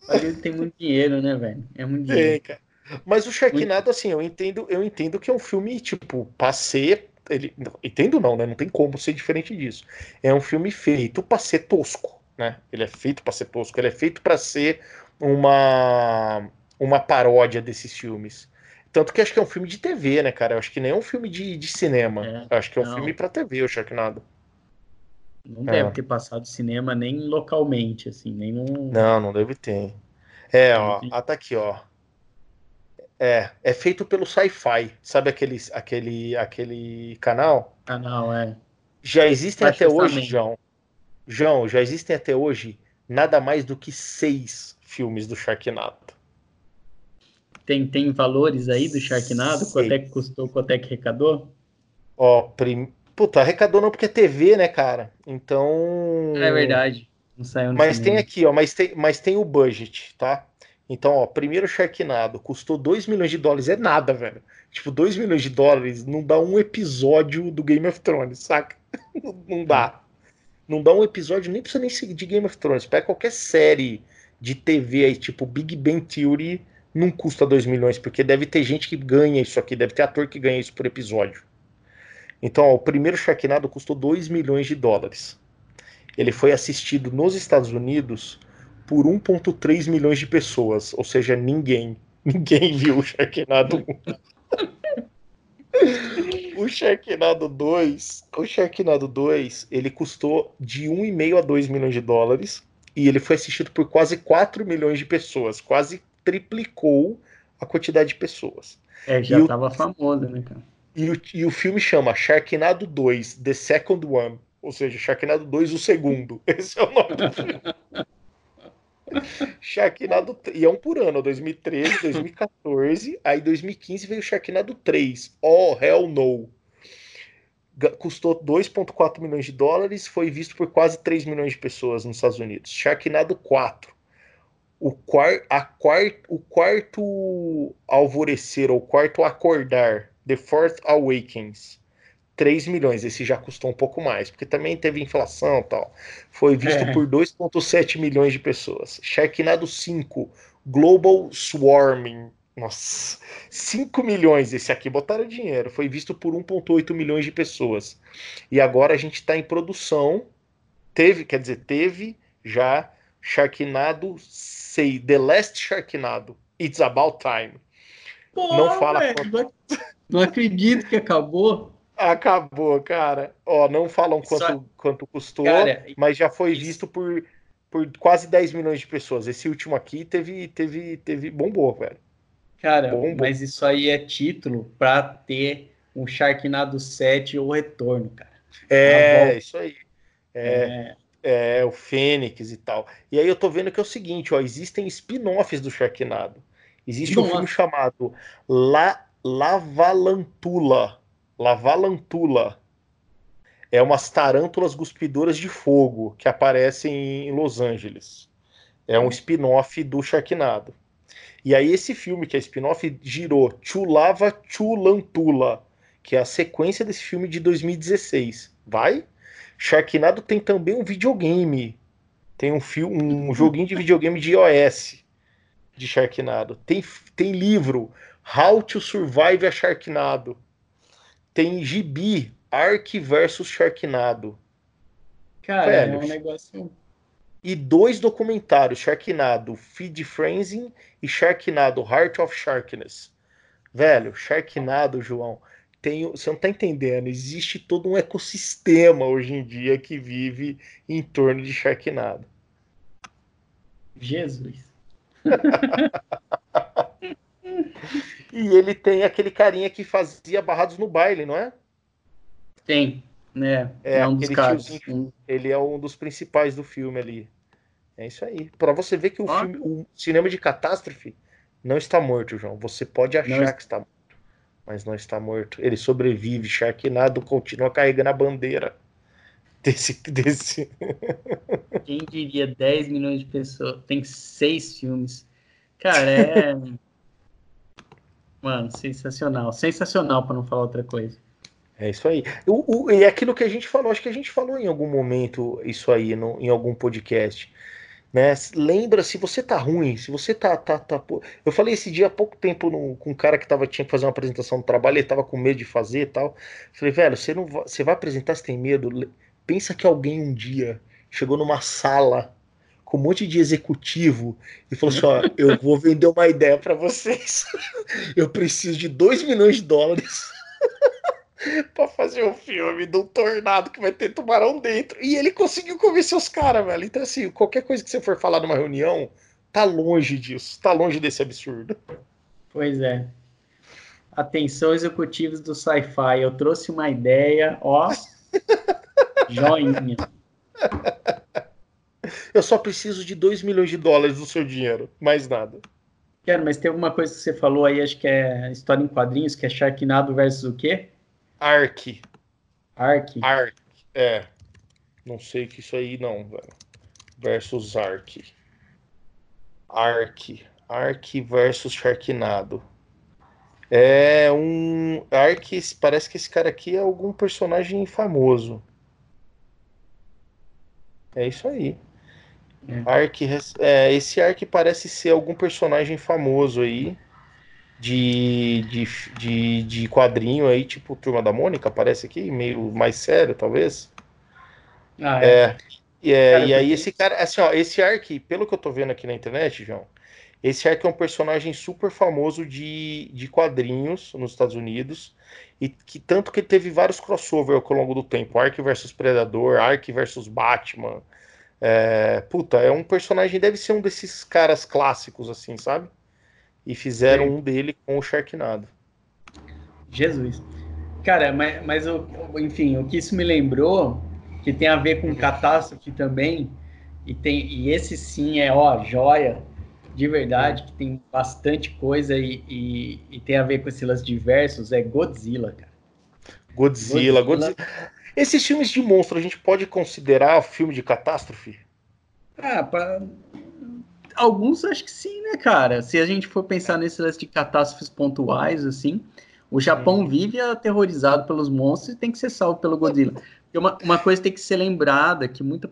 Hollywood tem muito dinheiro, né, velho? É muito dinheiro. cara. Mas o Sharknado, assim, eu entendo, eu entendo que é um filme, tipo, passeio ele, entendo não, né? Não tem como ser diferente disso. É um filme feito para ser tosco, né? Ele é feito para ser tosco, ele é feito para ser uma uma paródia desses filmes. Tanto que acho que é um filme de TV, né, cara? Eu acho que nem é um filme de, de cinema. É, acho que é um não. filme para TV, o Sharknado. Não é. deve ter passado cinema nem localmente, assim, nem Não, não deve ter. É, ó, ah, tá aqui, ó. É, é feito pelo Sci-Fi. Sabe aquele, aquele, aquele canal? Canal, é. Já existem até hoje, João. João, já existem até hoje nada mais do que seis filmes do Sharknado. Tem, tem valores aí do Sharknado? Quanto é que custou, quanto é que arrecadou? Ó, prim... Puta, arrecadou não porque é TV, né, cara? Então. É verdade. Não saiu Mas cinema. tem aqui, ó, mas tem, mas tem o budget, tá? Então, ó, primeiro Sharknado custou 2 milhões de dólares, é nada, velho. Tipo, 2 milhões de dólares não dá um episódio do Game of Thrones, saca? (laughs) não dá. Não dá um episódio, nem precisa nem seguir de Game of Thrones. Pega qualquer série de TV aí, tipo Big Bang Theory, não custa 2 milhões, porque deve ter gente que ganha isso aqui, deve ter ator que ganha isso por episódio. Então, ó, o primeiro Sharknado custou 2 milhões de dólares. Ele foi assistido nos Estados Unidos por 1,3 milhões de pessoas. Ou seja, ninguém. (laughs) Ninguém viu o Sharknado 1. (laughs) o Sharknado 2, o Sharknado 2, ele custou de 1,5 a 2 milhões de dólares e ele foi assistido por quase 4 milhões de pessoas, quase triplicou a quantidade de pessoas. É, já estava famoso, né, cara? E o, e o filme chama Sharknado 2, The Second One, ou seja, Sharknado 2, o segundo. (laughs) Esse é o nome do filme. (laughs) Sharknado. E é um por ano, 2013, 2014. (laughs) aí 2015 veio Sharknado 3. Oh, hell no. Custou 2,4 milhões de dólares, foi visto por quase 3 milhões de pessoas nos Estados Unidos. Sharknado 4. O, quar, a quart, o quarto alvorecer, ou quarto acordar, The Fourth Awakens 3 milhões. Esse já custou um pouco mais, porque também teve inflação e tal. Foi visto é. por 2,7 milhões de pessoas. Sharknado 5, Global Swarming. Nossa, 5 milhões esse aqui, botaram dinheiro. Foi visto por 1,8 milhões de pessoas. E agora a gente está em produção. Teve, quer dizer, teve já Sharknado 6, The Last Sharknado. It's About Time. Pô, não fala. Véio, Não acredito que acabou. Acabou, cara. Ó, não falam quanto, Só... quanto custou, cara, mas já foi isso... visto por, por quase 10 milhões de pessoas. Esse último aqui teve, teve, teve bombou, velho. Cara, bombou. mas isso aí é título para ter um Sharknado 7 ou retorno, cara. É, isso aí. É, é. é, o Fênix e tal. E aí eu tô vendo que é o seguinte, ó, existem spin-offs do Sharknado. Existe Nossa. um filme chamado La Lavalantula Lavalantula. É umas tarântulas cuspidoras de fogo que aparecem em Los Angeles. É um spin-off do Sharknado. E aí esse filme, que é spin-off, girou Chulava Chulantula, que é a sequência desse filme de 2016. Vai? Sharknado tem também um videogame. Tem um, filme, um joguinho de videogame de iOS de Sharknado. Tem, tem livro How to Survive a Sharknado tem Gibi, Ark versus Sharknado. Cara, Velho, é um negócio. E dois documentários, Sharknado Feed Frenzy e Sharknado Heart of Sharkness. Velho, Sharknado, João, tem, você não tá entendendo, existe todo um ecossistema hoje em dia que vive em torno de Sharknado. Jesus. (laughs) E ele tem aquele carinha que fazia barrados no baile, não é? Tem, né? É, é um dos caras. Ele é um dos principais do filme ali. É isso aí. Para você ver que o, ah. filme, o cinema de catástrofe não está morto, João. Você pode achar não... que está morto, mas não está morto. Ele sobrevive. Sharknado continua carregando a bandeira. (laughs) Desse, desse. Quem diria 10 milhões de pessoas? Tem seis filmes. Cara, (laughs) é. Mano, sensacional. Sensacional, para não falar outra coisa. É isso aí. O, o, e é aquilo que a gente falou, acho que a gente falou em algum momento isso aí, no, em algum podcast. Né? Lembra, se você tá ruim, se você tá. tá, tá eu falei esse dia há pouco tempo no, com um cara que tava, tinha que fazer uma apresentação do trabalho, ele tava com medo de fazer e tal. Falei, velho, você, não você vai apresentar, você tem medo? Pensa que alguém um dia chegou numa sala com um monte de executivo e falou assim: ó, eu vou vender uma ideia para vocês. (laughs) eu preciso de 2 milhões de dólares. (laughs) pra fazer um filme de um tornado que vai ter tubarão dentro. E ele conseguiu convencer os caras, velho. Então, assim, qualquer coisa que você for falar numa reunião, tá longe disso. Tá longe desse absurdo. Pois é. Atenção, executivos do sci-fi. Eu trouxe uma ideia, ó. (laughs) joinha. Eu só preciso de 2 milhões de dólares do seu dinheiro. Mais nada. Quero, mas tem alguma coisa que você falou aí, acho que é história em quadrinhos, que é Sharknado versus o quê? Ark. Ark. Ark, é. Não sei que isso aí não, velho. Versus Ark. Ark. Ark versus Sharknado. É um. Ark, parece que esse cara aqui é algum personagem famoso. É isso aí. É. Ark, é, esse Ark parece ser algum personagem famoso aí de, de, de, de quadrinho aí, tipo Turma da Mônica, parece aqui, meio mais sério, talvez. Ah, é. é. E, é, cara, e aí esse cara, assim, ó, esse Ark, pelo que eu tô vendo aqui na internet, João, esse Ark é um personagem super famoso de, de quadrinhos nos Estados Unidos, e que tanto que teve vários crossover ao longo do tempo, Ark versus Predador, Ark versus Batman. É, puta, é um personagem, deve ser um desses caras clássicos, assim, sabe? e fizeram Sim. um dele com o Sharknado. Jesus. Cara, mas, mas enfim, o que isso me lembrou, que tem a ver com catástrofe também, e, tem, e esse sim é, ó, joia, de verdade, que tem bastante coisa e, e, e tem a ver com esses lance diversos, é Godzilla, cara. Godzilla, Godzilla. Godzilla. Esses filmes de monstro, a gente pode considerar filme de catástrofe? Ah, pra alguns acho que sim, né, cara? Se a gente for pensar nesse lance de catástrofes pontuais, assim, o Japão uhum. vive aterrorizado pelos monstros e tem que ser salvo pelo Godzilla. Uma, uma coisa tem que ser lembrada, que muita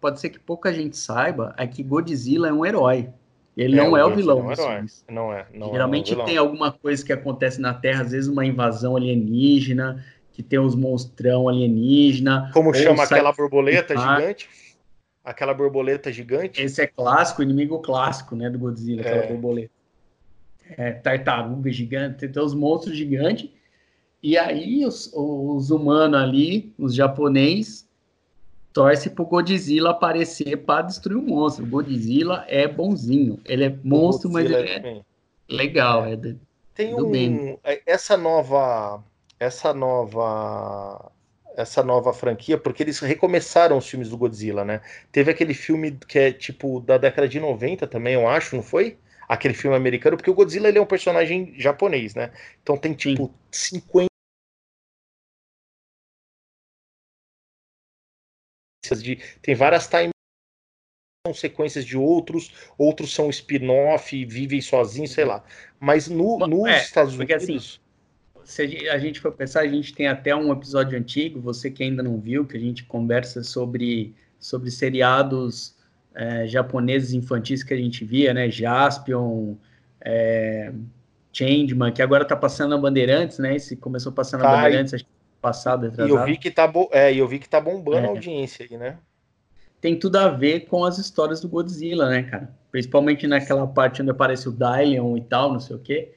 pode ser que pouca gente saiba, é que Godzilla é um herói. Ele é, não é o vilão. Não, é, não é. Não Geralmente é tem alguma coisa que acontece na Terra, às vezes uma invasão alienígena, que tem uns monstrão alienígena. Como chama aquela borboleta gigante? aquela borboleta gigante. Esse é clássico, inimigo clássico, né, do Godzilla, aquela é. borboleta. É, tartaruga gigante, tem os monstros gigantes. E aí os, os humanos ali, os japoneses, torce pro Godzilla aparecer para destruir o monstro. O Godzilla é bonzinho. Ele é monstro, mas ele é, legal. É. é tem um, bem. essa nova essa nova essa nova franquia, porque eles recomeçaram os filmes do Godzilla, né? Teve aquele filme que é tipo da década de 90 também, eu acho, não foi? Aquele filme americano, porque o Godzilla ele é um personagem japonês, né? Então tem tipo Sim. 50 de tem várias time são sequências de outros, outros são spin-off, vivem sozinhos, sei lá. Mas no, nos é, Estados assim, Unidos assim, se a gente for pensar, a gente tem até um episódio antigo, você que ainda não viu, que a gente conversa sobre, sobre seriados é, japoneses infantis que a gente via, né? Jaspion, é, Changeman, que agora tá passando na Bandeirantes, né? Esse começou passando na Bandeirantes, acho que passado, atrasado. E eu vi que tá, é, eu vi que tá bombando é. a audiência aí, né? Tem tudo a ver com as histórias do Godzilla, né, cara? Principalmente naquela parte onde aparece o Dylion e tal, não sei o quê.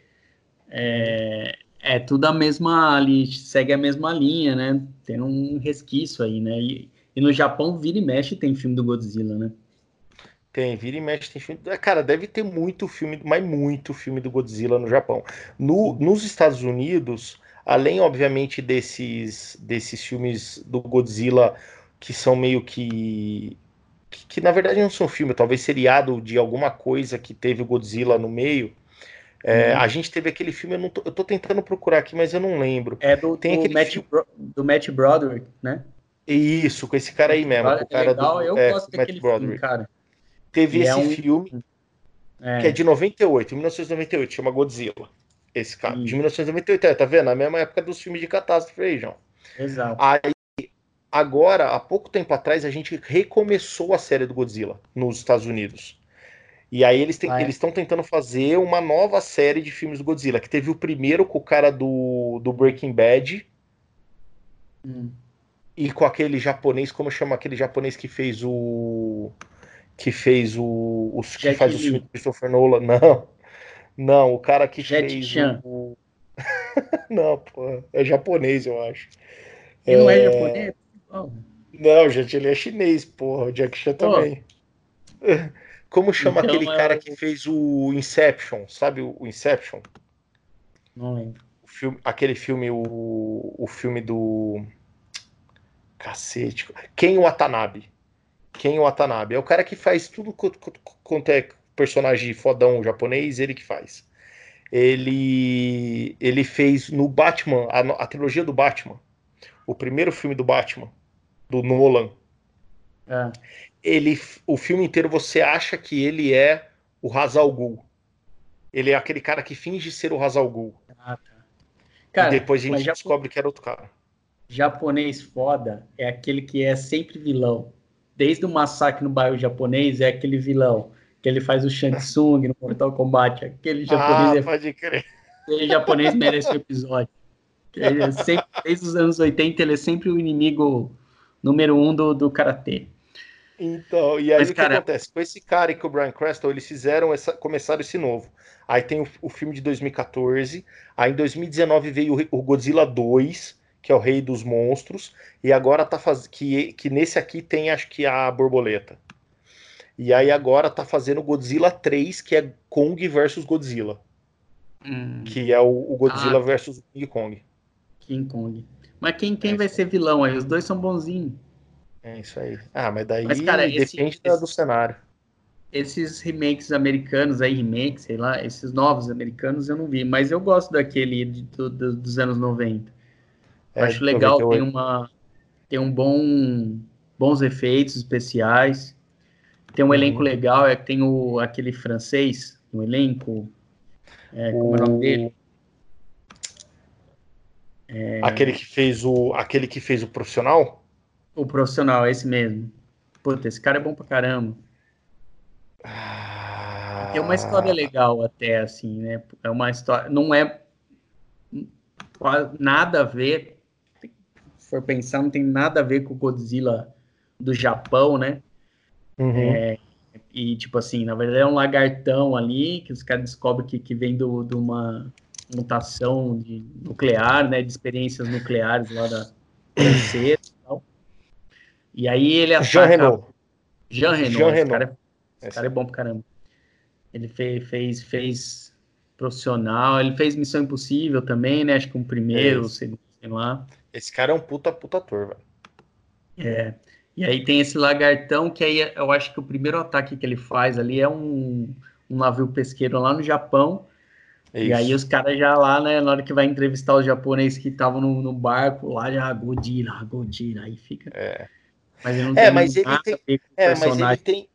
É, é tudo a mesma ali, segue a mesma linha, né? Tem um resquício aí, né? E, e, no Japão, vira e mexe tem filme do Godzilla, né? Tem, vira e mexe tem filme. Cara, deve ter muito filme, mas muito filme do Godzilla no Japão. No, nos Estados Unidos, além, obviamente, desses, desses filmes do Godzilla que são meio que, que. que na verdade não são filme, talvez seriado de alguma coisa que teve o Godzilla no meio. É, uhum. A gente teve aquele filme, eu, tô, eu tô tentando procurar aqui, mas eu não lembro. É do, Tem do, Matt, filme... do Matt Broderick, né? Isso, com esse cara aí mesmo. Olha, o cara é legal, do, eu é, gosto Matt daquele filme, Broderick. cara. Teve E é esse um- filme É, que é de 98, 1998, chama Godzilla. Esse cara, de Isso. 1998, é, tá vendo? Na mesma época dos filmes de catástrofe aí, João. exato. Aí, agora, há pouco tempo atrás, a gente recomeçou a série do Godzilla nos Estados Unidos. E aí eles Ah, é? estão tentando fazer uma nova série de filmes do Godzilla, que teve o primeiro com o cara do, do Breaking Bad Hum. e com aquele japonês, como chama aquele japonês que fez o que fez o os que faz o filme do Christopher Nolan? (laughs) Não. Não, o cara que Jet fez Chan. o (laughs) Não, pô, é japonês, eu acho. Ele não é japonês? Não. Não, gente, ele é chinês, porra. O Jack Chan Pô. também. (laughs) Como chama Então aquele é cara que fez o Inception? Sabe o Inception? Não lembro. O filme, aquele filme, o, o filme do. Cacete. Ken Watanabe. Ken Watanabe. É o cara que faz tudo quanto é personagem fodão japonês, ele que faz. Ele, ele fez no Batman, a, a trilogia do Batman, o primeiro filme do Batman, do Nolan. É. ele, o filme inteiro você acha que ele é o Hazal. Ele é aquele cara que finge ser o Hazal. Ah, tá. Cara, e depois a gente descobre que era outro cara. japonês foda é aquele que é sempre vilão. Desde o massacre no bairro japonês é aquele vilão. Que ele faz o Shang Tsung no Mortal Kombat. Aquele Ah, japonês é pode crer. Aquele japonês merece um episódio. É sempre, desde os anos 80, ele é sempre o inimigo número um do, do karatê. Então, e aí Mas, o que cara- acontece? Com esse cara e com o Brian Creston, eles fizeram essa, começaram esse novo. Aí tem o, o filme de 2014, aí em 2019 veio o, o Godzilla 2, que é o Rei dos Monstros, e agora tá fazendo que, que nesse aqui tem acho que a borboleta. E aí agora tá fazendo o Godzilla 3, que é Kong versus Godzilla, que é o, o Godzilla Ah. versus King Kong. King Kong. Mas quem, quem É, vai ser vilão aí? Os dois são bonzinhos. É isso aí. Ah, mas daí Mas, cara, depende esse- do cenário. Esses remakes americanos aí, remakes, sei lá, esses novos americanos eu não vi, mas eu gosto daquele de- do- do- dos anos 90. Eu É, acho legal, 98. tem uma tem um bom bons efeitos especiais. Tem um Uhum. elenco legal, é que tem o aquele francês no elenco. É, como é o nome dele? Aquele que fez o aquele que fez o profissional? O profissional, esse mesmo. Puta, esse cara é bom pra caramba. Ah, Tem uma história legal até, assim, né? É uma história. Não é quase nada a ver. Se for pensar, não tem nada a ver com o Godzilla do Japão, né? Uhum. É, e, tipo assim, na verdade é um lagartão ali que os caras descobrem que, que vem do, de uma mutação de nuclear, né? De experiências nucleares lá da (coughs) francesa e aí ele Jean ataca... Renault. Jean Renault. Jean esse Renault. cara, é- esse cara é bom pra caramba. Ele fez, fez, fez profissional, ele fez Missão Impossível também, né? Acho que um primeiro, É isso. segundo, sei lá. Esse cara é um puta puta ator, velho. É. E aí tem esse lagartão que aí eu acho que o primeiro ataque que ele faz ali é um, um navio pesqueiro lá no Japão. É E aí isso. os caras já lá, né, na hora que vai entrevistar os japoneses que estavam no, no barco, lá já Godzilla, Godzilla, aí fica. É. Mas ele não É, tem mas ele tem- É, mas ele tem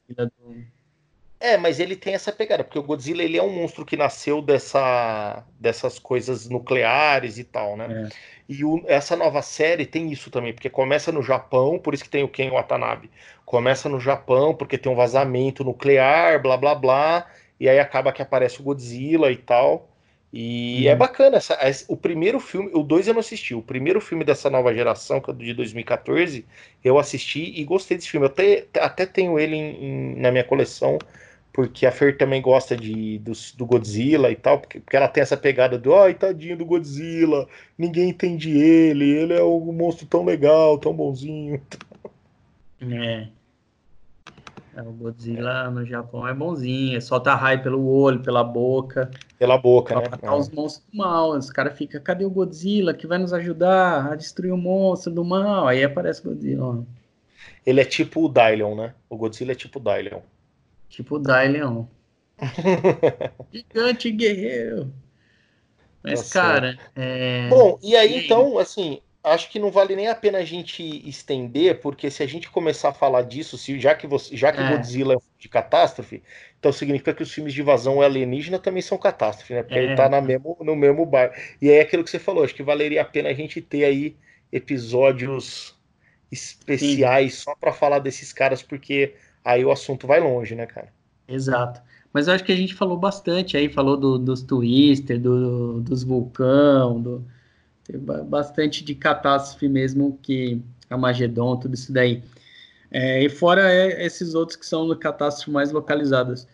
É, mas ele tem essa pegada, porque o Godzilla ele é um monstro que nasceu dessa, dessas coisas nucleares e tal, né? É. E o- essa nova série tem isso também, porque começa no Japão, por isso que tem o Ken Watanabe. Começa no Japão, porque tem um vazamento nuclear, blá blá blá, e aí acaba que aparece o Godzilla e tal. E Uhum. é bacana, essa, o primeiro filme, o 2 eu não assisti, o primeiro filme dessa nova geração, que é de 2014, eu assisti e gostei desse filme. Eu até, até tenho ele em- em- na minha coleção, porque a Fer também gosta de, do, do Godzilla e tal, porque, porque ela tem essa pegada do, ai, tadinho do Godzilla, ninguém entende ele, ele é um monstro tão legal, tão bonzinho. É. É, O Godzilla no Japão é bonzinho, solta raio pelo olho, pela boca, Pela boca, pra né? matar os monstros do mal. Os caras ficam, cadê o Godzilla que vai nos ajudar a destruir o monstro do mal? Aí aparece o Godzilla. Ele é tipo o Dylion, né? O Godzilla é tipo o Dylion. tipo o Dylion. (laughs) Gigante guerreiro. Mas, Tá cara, é... Bom, e aí E aí? então, assim, acho que não vale nem a pena a gente estender, porque se a gente começar a falar disso, se, já que, você, já que É. Godzilla é um filme de catástrofe, então significa que os filmes de invasão alienígena também são catástrofe, né? Porque É. ele tá na mesmo, no mesmo bar. E é aquilo que você falou, acho que valeria a pena a gente ter aí episódios especiais só pra falar desses caras, porque aí o assunto vai longe, né, cara? Exato. Mas eu acho que a gente falou bastante aí, falou do- dos Twister, do- dos Vulcão, do, ba- bastante de catástrofe mesmo, que Armagedon, tudo isso daí. É, e fora é, esses outros que são catástrofes mais localizadas.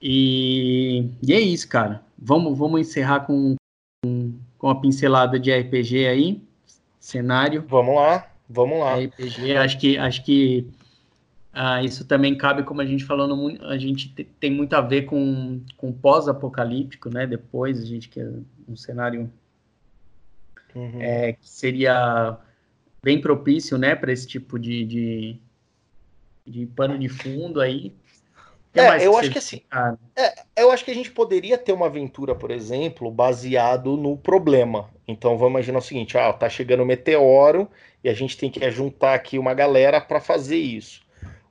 E, e é isso, cara. Vamos, vamos encerrar com, com, com a pincelada de RPG aí, cenário. Vamos lá, vamos lá. RPG, acho que, acho que ah, isso também cabe, como a gente falou, a gente te- tem muito a ver com, com pós-apocalíptico, né? Depois, a gente quer um cenário Uhum. é, que seria bem propício, né, para esse tipo de, de, de pano de fundo aí. É, eu acho que assim, cara? Eu acho que a gente poderia ter uma aventura, por exemplo, baseado no problema. Então vamos imaginar o seguinte: ah, tá chegando um meteoro e a gente tem que juntar aqui uma galera para fazer isso.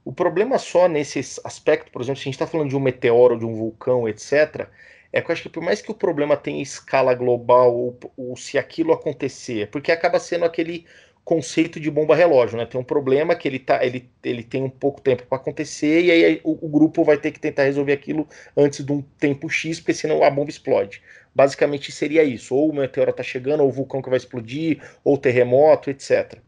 O problema só nesse aspecto, por exemplo, se a gente está falando de um meteoro, de um vulcão, etc., é que eu acho que por mais que o problema tenha escala global, ou, ou se aquilo acontecer, porque acaba sendo aquele conceito de bomba relógio, né? Tem um problema que ele, tá, ele, ele tem um pouco tempo para acontecer e aí o, o grupo vai ter que tentar resolver aquilo antes de um tempo X, porque senão a bomba explode. Basicamente seria isso: ou o meteoro está chegando, ou o vulcão que vai explodir, ou terremoto, etc.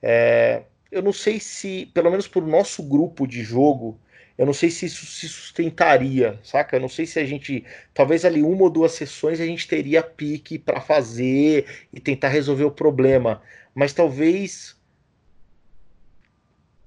É, eu não sei se, pelo menos para o nosso grupo de jogo, eu não sei se isso se sustentaria, saca? Eu não sei se a gente, talvez ali uma ou duas sessões a gente teria pique para fazer e tentar resolver o problema, mas talvez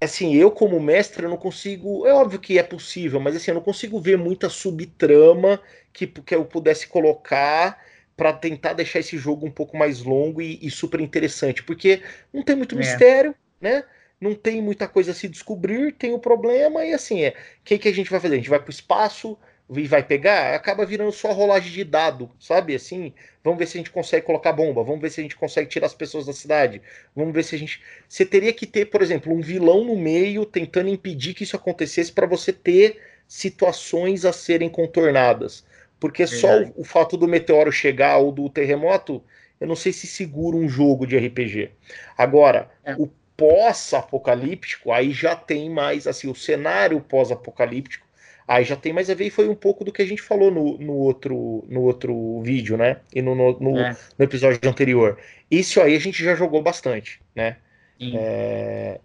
assim, eu como mestre eu não consigo, é óbvio que é possível, mas assim, eu não consigo ver muita subtrama que, que eu pudesse colocar para tentar deixar esse jogo um pouco mais longo e, e super interessante, porque não tem muito É. mistério, né? Não tem muita coisa a se descobrir, tem o problema e assim, é, o que, que a gente vai fazer? A gente vai pro espaço e vai pegar, acaba virando só rolagem de dado, sabe? Assim, vamos ver se a gente consegue colocar bomba, vamos ver se a gente consegue tirar as pessoas da cidade, vamos ver se a gente. Você teria que ter, por exemplo, um vilão no meio tentando impedir que isso acontecesse para você ter situações a serem contornadas. Porque só Verdade. o, o fato do meteoro chegar ou do terremoto, eu não sei se segura um jogo de RPG. Agora, É. o pós-apocalíptico, aí já tem mais, assim, o cenário pós-apocalíptico, aí já tem mais a ver, e foi um pouco do que a gente falou no, no, outro, no outro vídeo, né? E no, no, no- É, no episódio anterior. Isso aí a gente já jogou bastante, né? sim. É,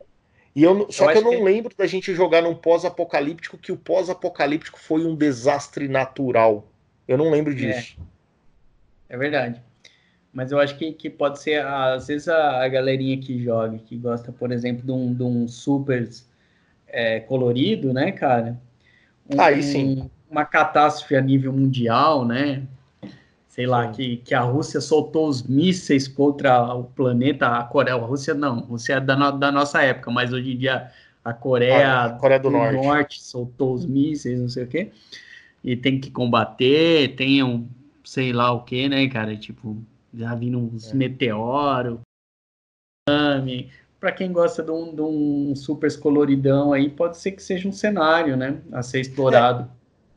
E eu, só Eu que eu não que- lembro da gente jogar num pós-apocalíptico que o pós-apocalíptico foi um desastre natural. Eu não lembro disso. É verdade. Mas eu acho que, que pode ser, às vezes, a, a galerinha que joga, que gosta, por exemplo, de um, de um super é, colorido, né, cara? Um- Aí sim. um- uma catástrofe a nível mundial, né? Sei lá, Sim. que, que a Rússia soltou os mísseis contra o planeta, a Coreia. A Rússia não, a Rússia é da, no- da nossa época, mas hoje em dia a Coreia, A Coreia do Norte. soltou os mísseis, não sei o quê. E tem que combater, tem um, sei lá o que, né, cara? Tipo, já vindo uns É. meteoros, tsunami. Pra quem gosta de um, de um super coloridão aí, pode ser que seja um cenário, né? A ser explorado.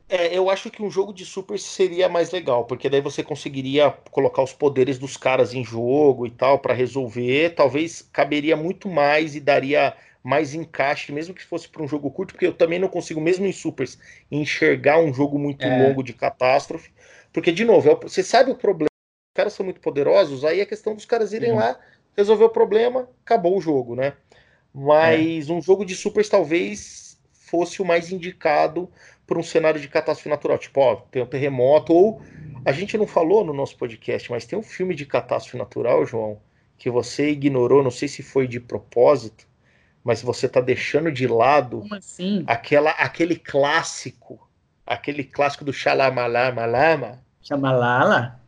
É, eu acho que um jogo de super seria mais legal, porque daí você conseguiria colocar os poderes dos caras em jogo e tal para resolver. Talvez caberia muito mais e daria mais encaixe, mesmo que fosse para um jogo curto, porque eu também não consigo, mesmo em supers, enxergar um jogo muito É. longo de catástrofe. Porque, de novo, é você sabe o problema, caras são muito poderosos, aí é questão dos caras irem Uhum. lá, resolver o problema, acabou o jogo, né? É. Mas um jogo de supers talvez fosse o mais indicado para um cenário de catástrofe natural. Tipo, ó, tem um terremoto, ou a gente não falou no nosso podcast, mas tem um filme de catástrofe natural, João, que você ignorou, não sei se foi de propósito, mas você tá deixando de lado Como assim? aquela, aquele clássico, aquele clássico do Xalamalama, Chama Lala?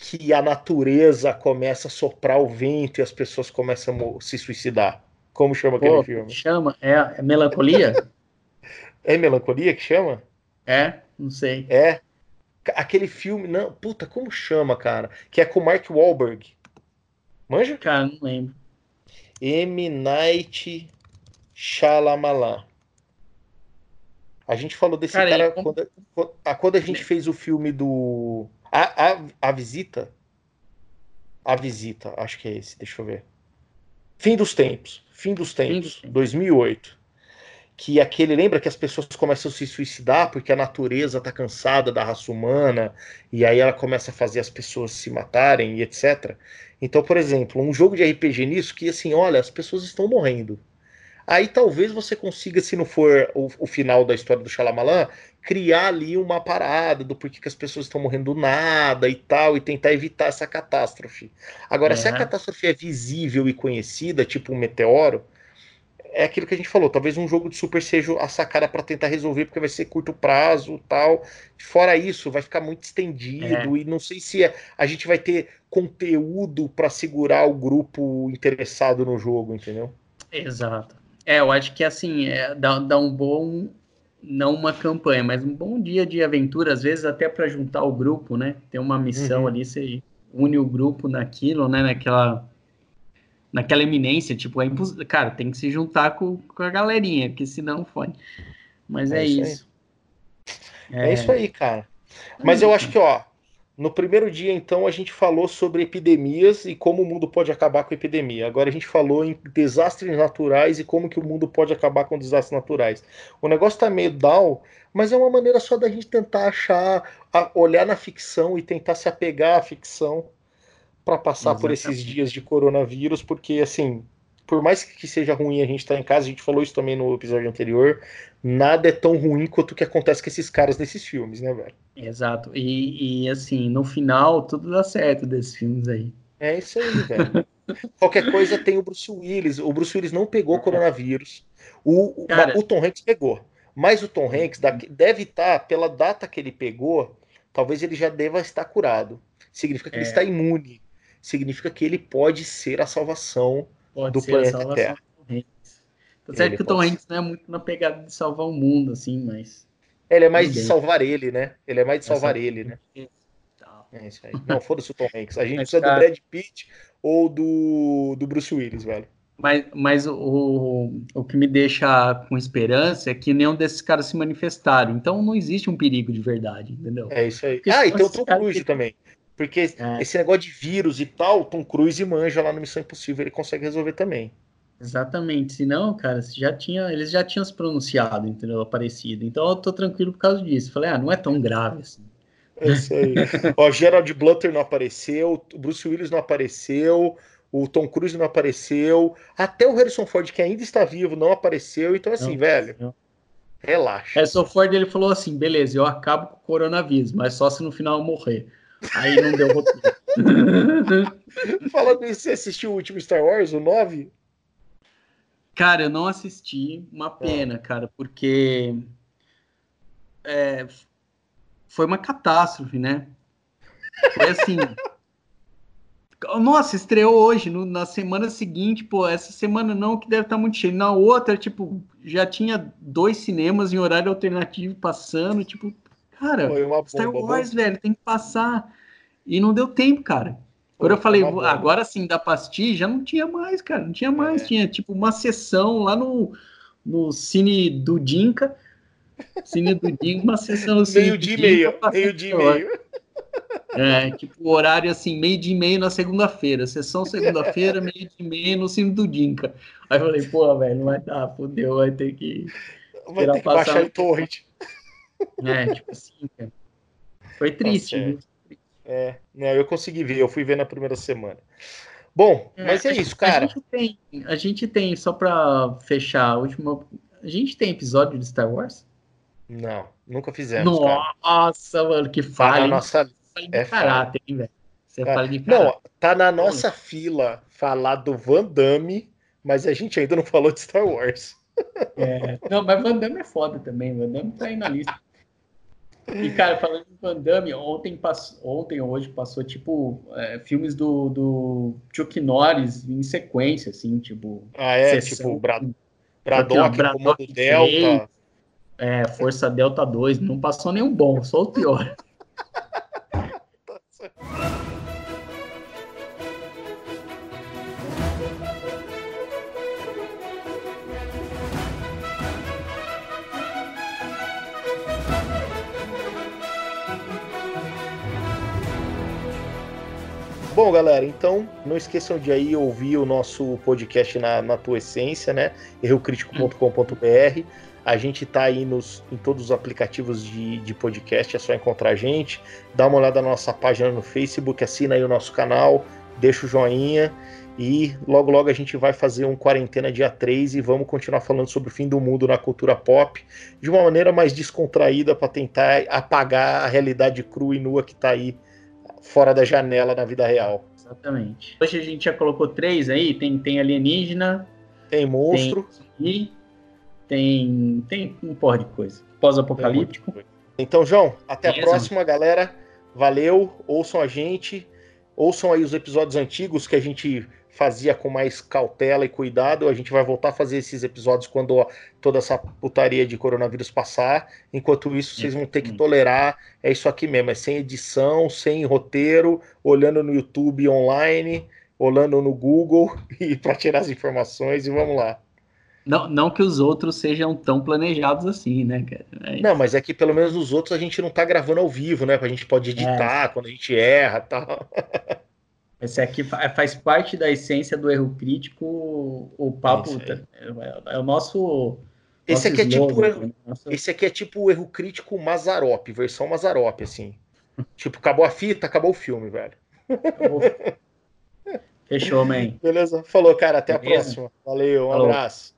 Que a natureza começa a soprar o vento e as pessoas começam a se suicidar. Como chama aquele Pô, filme? chama? É, é melancolia? (laughs) É melancolia que chama? é? Não sei. É. Aquele filme, não, puta, como chama, cara? Que é com o Mark Wahlberg. Manja? Cara, não lembro. M. Night Shyamalan. A gente falou desse cara, cara quando, quando, a gente fez o filme do. A, a, a Visita. A Visita, acho que é esse, deixa eu ver. Fim dos Tempos. Fim dos Tempos, Fim dos 2008. Que aquele. Lembra que as pessoas começam a se suicidar porque a natureza está cansada da raça humana e aí ela começa a fazer as pessoas se matarem e etc. Então, por exemplo, um jogo de RPG nisso que assim, olha, as pessoas estão morrendo Aí talvez você consiga, se não for o, o final da história do Shalamalan, criar ali uma parada do porquê que as pessoas estão morrendo do nada e tal, e tentar evitar essa catástrofe. Agora, se a catástrofe é visível e conhecida, tipo um meteoro, é aquilo que a gente falou. Talvez um jogo de super seja a sacada para tentar resolver, porque vai ser curto prazo tal. Fora isso, vai ficar muito estendido é. e não sei se é, a gente vai ter conteúdo para segurar o grupo interessado no jogo, entendeu? Exato. É, eu acho que assim, é, dá, dá um bom, não uma campanha, mas um bom dia de aventura, às vezes até para juntar o grupo, né? Tem uma missão uhum. ali, você une o grupo naquilo, né? Naquela, naquela eminência, tipo, é. Cara, tem que se juntar com, com a galerinha, porque senão fone. Mas é, é isso. É... é... isso aí, cara. Mas eu acho que, ó, no primeiro dia, então, a gente falou sobre epidemias e como o mundo pode acabar com a epidemia. Agora a gente falou em desastres naturais e como que o mundo pode acabar com desastres naturais. O negócio tá meio down, mas é uma maneira só da gente tentar achar, olhar na ficção e tentar se apegar à ficção para passar Exatamente. por esses dias de coronavírus, porque assim, por mais que seja ruim a gente estar tá em casa, a gente falou isso também no episódio anterior, nada é tão ruim quanto o que acontece com esses caras nesses filmes, né, velho? Exato. E, e assim, no final, tudo dá certo desses filmes aí. É isso aí, velho. Qualquer coisa tem o Bruce Willis. O Bruce Willis não pegou o coronavírus. O, Cara, o Tom Hanks pegou. Mas o Tom Hanks deve estar, pela data que ele pegou, talvez ele já deva estar curado. Significa que é. ele está imune. Significa que ele pode ser a salvação Pode do planeta Terra. Tá certo que o Tom Hanks não é muito na pegada de salvar o mundo, assim, mas. Ele é mais de salvar ele, né? Ele é mais de salvar Essa... ele, né? É isso aí. Não, foda-se o Tom Hanks. A gente mas, precisa cara... do Brad Pitt ou do, do Bruce Willis, velho. Mas, mas o, o que me deixa com esperança é que nenhum desses caras se manifestaram. Então não existe um perigo de verdade, entendeu? É isso aí. Porque ah, e tem o Tom Cruise também. Porque é. esse negócio de vírus e tal, Tom Cruise manja lá no Missão Impossível, ele consegue resolver também. Exatamente. Se não, cara, já tinha, eles já tinham se pronunciado, entendeu? Aparecido. Então eu tô tranquilo por causa disso. Falei, ah, não é tão grave assim. É isso aí. Ó, Gerald Butler não apareceu, o Bruce Willis não apareceu, o Tom Cruise não apareceu, até o Harrison Ford, que ainda está vivo, não apareceu. Então, assim, não, velho, não. relaxa. Harrison Ford ele falou assim: beleza, eu acabo com o coronavírus, mas só se no final eu morrer. Aí não deu roteiro. (laughs) Falando isso, você assistiu o último Star Wars, o 9? Cara, eu não assisti, uma é. pena, cara, porque é, foi uma catástrofe, né? Foi assim. (laughs) Nossa, estreou hoje, no, na semana seguinte, pô, essa semana não, que deve estar tá muito cheio. Na outra, tipo, já tinha dois cinemas em horário alternativo passando, tipo, Cara, Star Wars, velho, tem que passar. E não deu tempo, cara. Agora eu falei, agora sim, da pastilha, já não tinha mais, cara. Não tinha mais. É. Tinha, tipo, uma sessão lá no, no Cine do Dinka. Cine do Dinka, uma sessão no Meio dia e meio. Meio dia e meio. É, tipo, horário assim, meio dia e meio na segunda-feira. Sessão segunda-feira, (laughs) meio dia e meio no Cine do Dinka. Aí eu falei, pô, velho, não vai dar, fodeu, vai ter que. Vai ter que baixar o torrent. É, tipo assim, cara. Foi triste. Nossa, é. é, não, eu consegui ver, eu fui ver na primeira semana. Bom, é, mas é isso, cara. A gente tem, a gente tem só pra fechar a última. A gente tem episódio de Star Wars? Não, nunca fizemos. Nossa, cara. mano, que falha. Tá na nossa... é caráter, hein, velho? Você fala de caráter. Não, tá na nossa fila falar do Van Damme, mas a gente ainda não falou de Star Wars. É, não, mas Van Damme é foda também. Van Damme tá aí na lista. E, cara, falando em Van Damme, ontem, ontem ou hoje passou, tipo, é, filmes do, do Chuck Norris em sequência, assim, tipo... Ah, é? Sessão, tipo, Brad, Braddock, Braddock Delta... É, Força Delta 2, não passou nenhum bom, só o pior. (laughs) Bom, galera, então não esqueçam de aí ouvir o nosso podcast na, na tua essência, né? errocritico.com.br. A gente tá aí nos, em todos os aplicativos de, de podcast, é só encontrar a gente. Dá uma olhada na nossa página no Facebook, assina aí o nosso canal, deixa o joinha. E logo, logo a gente vai fazer um quarentena dia 3 e vamos continuar falando sobre o fim do mundo na cultura pop de uma maneira mais descontraída para tentar apagar a realidade crua e nua que está aí fora da janela na vida real. Exatamente. Hoje a gente já colocou três aí: tem, tem alienígena, tem monstro, tem, tem, tem um porra de coisa. Pós-apocalíptico. Então, João, até a próxima, galera. Valeu, ouçam a gente, ouçam aí os episódios antigos que a gente fazia com mais cautela e cuidado. A gente vai voltar a fazer esses episódios quando toda essa putaria de coronavírus passar. Enquanto isso, vocês vão ter que tolerar. É isso aqui mesmo, é sem edição, sem roteiro, olhando no YouTube online, olhando no Google (laughs) e para tirar as informações e vamos lá. Não, não que os outros sejam tão planejados assim, né, cara? É não, mas é que pelo menos os outros a gente não tá gravando ao vivo, né? A gente pode editar é. quando a gente erra e tal. (laughs) Esse aqui faz parte da essência do erro crítico. O papo é, é, o nosso. Esse aqui, é tipo, erro, nosso... esse aqui é tipo o erro crítico Mazarop, versão Mazarop, assim. tipo, acabou a fita, acabou o filme, velho. (laughs) Fechou, man. Beleza? Falou, cara. Até Beleza? a próxima. Valeu, um Falou. abraço.